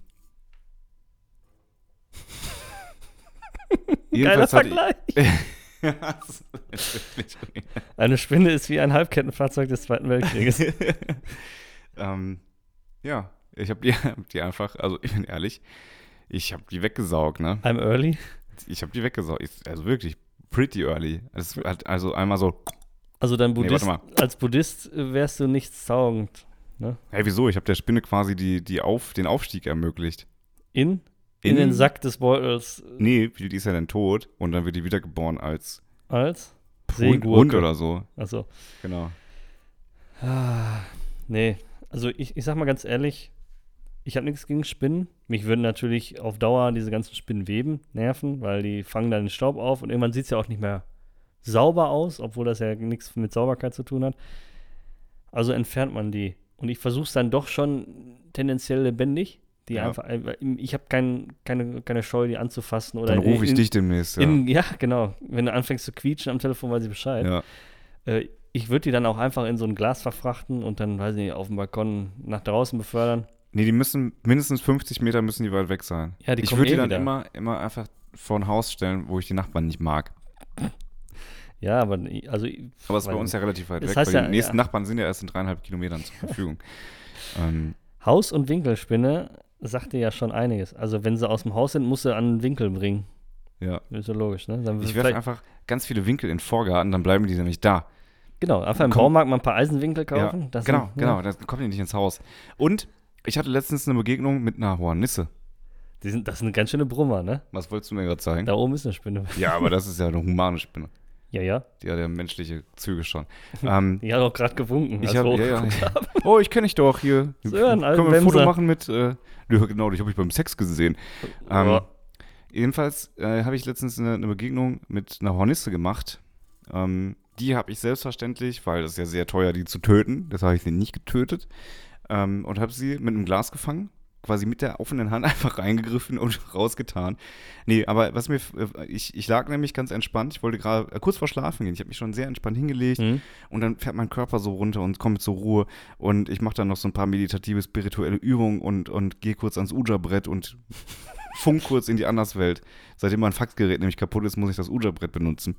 Geiler Vergleich. Eine Spinne ist wie ein Halbkettenfahrzeug des Zweiten Weltkrieges. ähm, ja, ich habe die, hab die einfach, also ich bin ehrlich, ich habe die weggesaugt, ne? I'm early. Ich habe die weggesaugt. Ich, also wirklich pretty early. Hat also einmal so, Also dein Nee, Buddhist, warte als Buddhist äh, wärst du nichtstaugend. hey, wieso? Ich habe der Spinne quasi die, die auf, den Aufstieg ermöglicht. In? In, den Sack des Beutels äh, Nee, die ist ja dann tot und dann wird die wiedergeboren als als Seegurke. Hund oder so. Also, Genau. ah, nee. Also ich, ich sag mal ganz ehrlich, ich habe nichts gegen Spinnen. Mich würden natürlich auf Dauer diese ganzen Spinnenweben nerven, weil die fangen dann den Staub auf und irgendwann sieht es ja auch nicht mehr sauber aus, obwohl das ja nichts mit Sauberkeit zu tun hat. Also entfernt man die. Und ich versuche es dann doch schon tendenziell lebendig. Die Ja. einfach, äh, ich habe kein, keine, keine Scheu, die anzufassen oder Dann rufe ich in, dich demnächst, ja. In, ja, genau. Wenn du anfängst zu quietschen am Telefon, weiß ich Bescheid. ja. Äh, ich würde die dann auch einfach in so ein Glas verfrachten und dann, weiß ich nicht, auf dem Balkon nach draußen befördern. Nee, die müssen mindestens 50 Meter müssen die weit weg sein. Ja, die ich würde eh die dann wieder. immer, immer einfach vor ein Haus stellen, wo ich die Nachbarn nicht mag. Ja, aber also Aber es ist bei uns ja relativ weit Das weg, heißt weil ja, die nächsten ja. Nachbarn sind ja erst in dreieinhalb Kilometern zur Verfügung. ähm, Haus- und Winkelspinne sagte ja schon einiges. Also wenn sie aus dem Haus sind, muss sie an den Winkel bringen. ja. Ist ja logisch, ne? Dann Ich werfe einfach ganz viele Winkel in den Vorgarten, dann bleiben die nämlich da. Genau, einfach im Komm. Baumarkt mal ein paar Eisenwinkel kaufen. ja, das genau, sind, genau, Ne? dann kommen die nicht ins Haus. Und ich hatte letztens eine Begegnung mit einer Hornisse. Die sind, das sind ganz schöne Brummer, ne? Was wolltest du mir gerade zeigen? Da oben ist eine Spinne. Ja, aber das ist ja eine humane Spinne. Ja, ja. Ja menschliche Züge schon. ähm, Die hat auch gerade gewunken. ich wir ja, ja. Oh, ich kenne dich doch hier. So, Können wir ein Foto Albemser. machen mit, äh, genau, dich habe ich beim Sex gesehen. Ähm, Ja. Jedenfalls äh, habe ich letztens eine, eine Begegnung mit einer Hornisse gemacht. Ähm, die habe ich selbstverständlich, weil es ist ja sehr teuer, die zu töten. Das habe ich sie nicht getötet. Ähm, und habe sie mit einem Glas gefangen. Quasi mit der offenen Hand einfach reingegriffen und rausgetan. Nee, aber was mir, äh, ich, ich lag nämlich ganz entspannt. Ich wollte gerade äh, kurz vor Schlafen gehen. Ich habe mich schon sehr entspannt hingelegt. Hm? Und dann fährt mein Körper so runter und kommt zur Ruhe. Und ich mache dann noch so ein paar meditative, spirituelle Übungen und, und gehe kurz ans Uja-Brett und funk kurz in die Anderswelt. Seitdem mein Faxgerät nämlich kaputt ist, muss ich das Uja-Brett benutzen.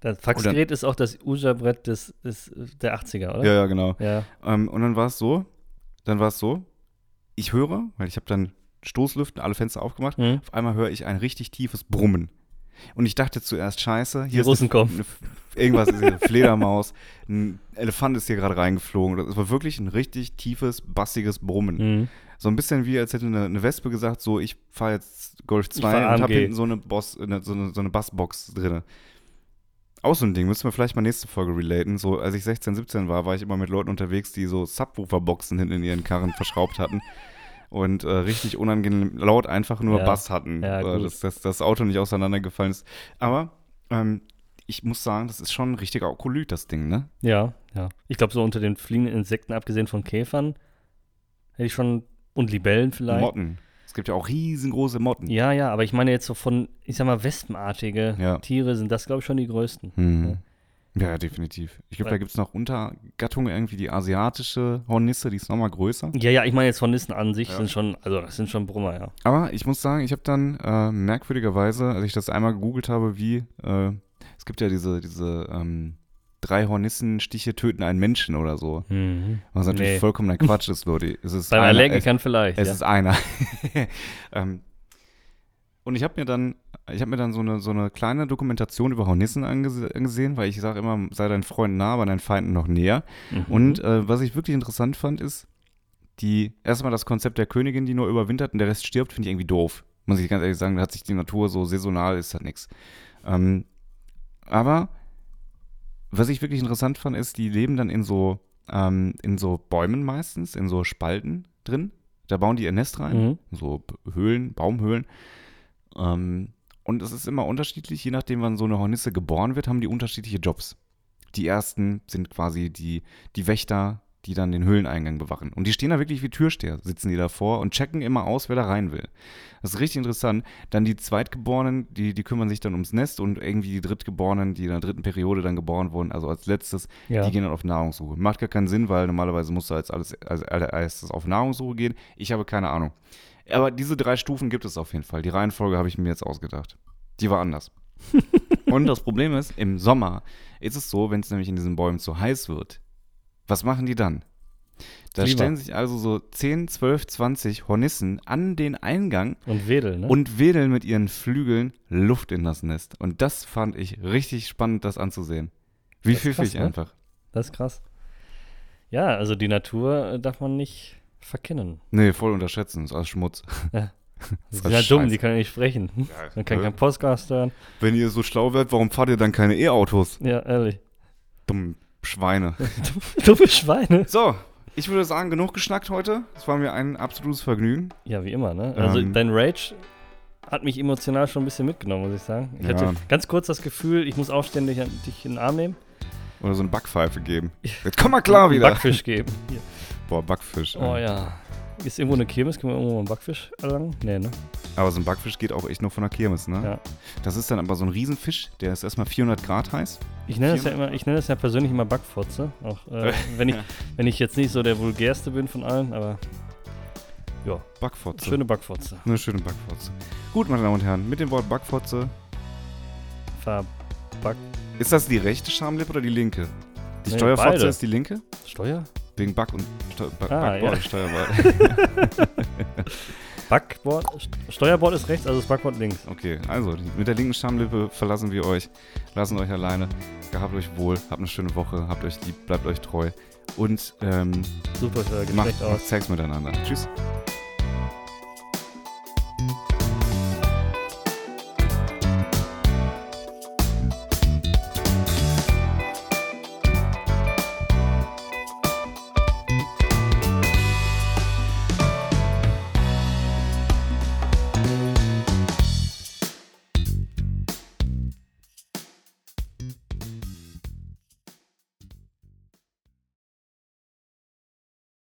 Das Faxgerät ist auch das Uja-Brett des, des, der 80er, oder? Ja, ja, genau. Ja. Ähm, und dann war es so, dann war es so, ich höre, weil ich habe dann Stoßlüften, alle Fenster aufgemacht. Mhm. Auf einmal höre ich ein richtig tiefes Brummen. Und ich dachte zuerst, scheiße, Die hier ist Russen eine, kommen. eine, irgendwas ist hier, eine Fledermaus, ein Elefant ist hier gerade reingeflogen. Das war wirklich ein richtig tiefes, bassiges Brummen. Mhm. So ein bisschen wie, als hätte eine, eine Wespe gesagt, so, ich fahre jetzt Golf 2 fahr und habe hinten so eine, Boss, eine, so eine, so eine Bassbox drin. Auch so ein Ding, müssen wir vielleicht mal nächste Folge relaten. So, als ich 16, 17 war, war ich immer mit Leuten unterwegs, die so Subwoofer-Boxen hinten in ihren Karren verschraubt hatten. Und äh, richtig unangenehm laut einfach nur Ja. Bass hatten, Ja, äh, dass, dass das Auto nicht auseinandergefallen ist. Aber ähm, ich muss sagen, das ist schon ein richtiger Okolyt, das Ding, ne? Ja, ja. Ich glaube, so unter den fliegenden Insekten, abgesehen von Käfern, hätte ich schon. Und Libellen vielleicht. Motten. Es gibt ja auch riesengroße Motten. Ja, ja, aber ich meine jetzt so von, ich sag mal, wespenartige Ja. Tiere sind das, glaube ich, schon die größten. Mhm. Ja, definitiv. Ich glaube, da gibt es noch Untergattungen, irgendwie die asiatische Hornisse, die ist nochmal größer. Ja, ja, ich meine jetzt Hornissen an sich Ja. sind schon, also das sind schon Brummer, ja. Aber ich muss sagen, ich habe dann äh, merkwürdigerweise, als ich das einmal gegoogelt habe, wie, äh, es gibt ja diese, diese ähm, drei Hornissenstiche töten einen Menschen oder so. Mhm. Was natürlich Nee. vollkommener Quatsch ist, Leute. Es ist Beim Allergikern vielleicht, Es ja. ist einer. ähm, und ich habe mir dann, ich habe mir dann so eine, so eine kleine Dokumentation über Hornissen angese angesehen, weil ich sage immer, sei deinen Freunden nah, aber deinen Feinden noch näher. Mhm. Und äh, was ich wirklich interessant fand, ist, die, erstmal das Konzept der Königin, die nur überwintert und der Rest stirbt, finde ich irgendwie doof. Muss ich ganz ehrlich sagen, da hat sich die Natur so saisonal, ist halt nichts. Ähm, aber was ich wirklich interessant fand, ist, die leben dann in so, ähm, in so Bäumen meistens, in so Spalten drin. Da bauen die ihr Nest rein, Mhm. so Höhlen, Baumhöhlen. Ähm, und es ist immer unterschiedlich, je nachdem, wann so eine Hornisse geboren wird, haben die unterschiedliche Jobs. Die ersten sind quasi die, die Wächter, die dann den Höhleneingang bewachen. Und die stehen da wirklich wie Türsteher, sitzen die davor und checken immer aus, wer da rein will. Das ist richtig interessant. Dann die Zweitgeborenen, die, die kümmern sich dann ums Nest und irgendwie die Drittgeborenen, die in der dritten Periode dann geboren wurden, also als letztes, ja. die gehen dann auf Nahrungssuche. Macht gar keinen Sinn, weil normalerweise musst du als alles als allererstes auf Nahrungssuche gehen. Ich habe keine Ahnung. Aber diese drei Stufen gibt es auf jeden Fall. Die Reihenfolge habe ich mir jetzt ausgedacht. Die war anders. Und das Problem ist, im Sommer ist es so, wenn es nämlich in diesen Bäumen zu heiß wird, was machen die dann? Da Klima. stellen sich also so 10, 12, 20 Hornissen an den Eingang Und Wedel, ne? und wedeln mit ihren Flügeln Luft in das Nest. Und das fand ich richtig spannend, das anzusehen. Wie pfiffig ne? einfach. Das ist krass. Ja, also die Natur darf man nicht verkennen. Nee, voll unterschätzen, ist alles Schmutz. Die ist sind ja Scheiße. dumm, die können ja nicht sprechen. Man kann äh, kein Podcast hören. Wenn ihr so schlau werdet, warum fahrt ihr dann keine E-Autos? Ja, ehrlich. Dumm Schweine. Dumme Schweine. So, ich würde sagen, genug geschnackt heute. Es war mir ein absolutes Vergnügen. Ja, wie immer, ne? Also Ähm. dein Rage hat mich emotional schon ein bisschen mitgenommen, muss ich sagen. Ich Ja. hatte ganz kurz das Gefühl, ich muss aufstehen, dich, dich in den Arm nehmen. Oder so eine Backpfeife geben. Jetzt komm mal klar wieder. Backfisch geben. Hier. Boah, Backfisch. Oh ey. ja. Ist irgendwo eine Kirmes? Können wir irgendwo mal einen Backfisch erlangen? Nee, ne? Aber so ein Backfisch geht auch echt nur von der Kirmes, ne? Ja. Das ist dann aber so ein Riesenfisch, der ist erstmal 400 Grad heiß. Ich nenne das ja immer, ich nenne das ja persönlich immer Backfotze. Auch äh, wenn, ich, wenn ich jetzt nicht so der vulgärste bin von allen, aber ja, Backfotze. schöne Backfotze. Eine schöne Backfotze. Gut, meine Damen und Herren, mit dem Wort Backfotze, Verback. ist das die rechte Schamlippe oder die linke? Die Nee, Steuerfotze beide. ist die linke? Steuer? Wegen Back und Steu ba Ah, Backbord, ja. Steuerbord. Backbord? St- Steuerbord ist rechts, also das Backbord links. Okay, also mit der linken Schamlippe verlassen wir euch, lassen euch alleine. Gehabt euch wohl, habt eine schöne Woche, habt euch lieb, bleibt euch treu und ähm, euer macht, macht. Sex miteinander. Tschüss.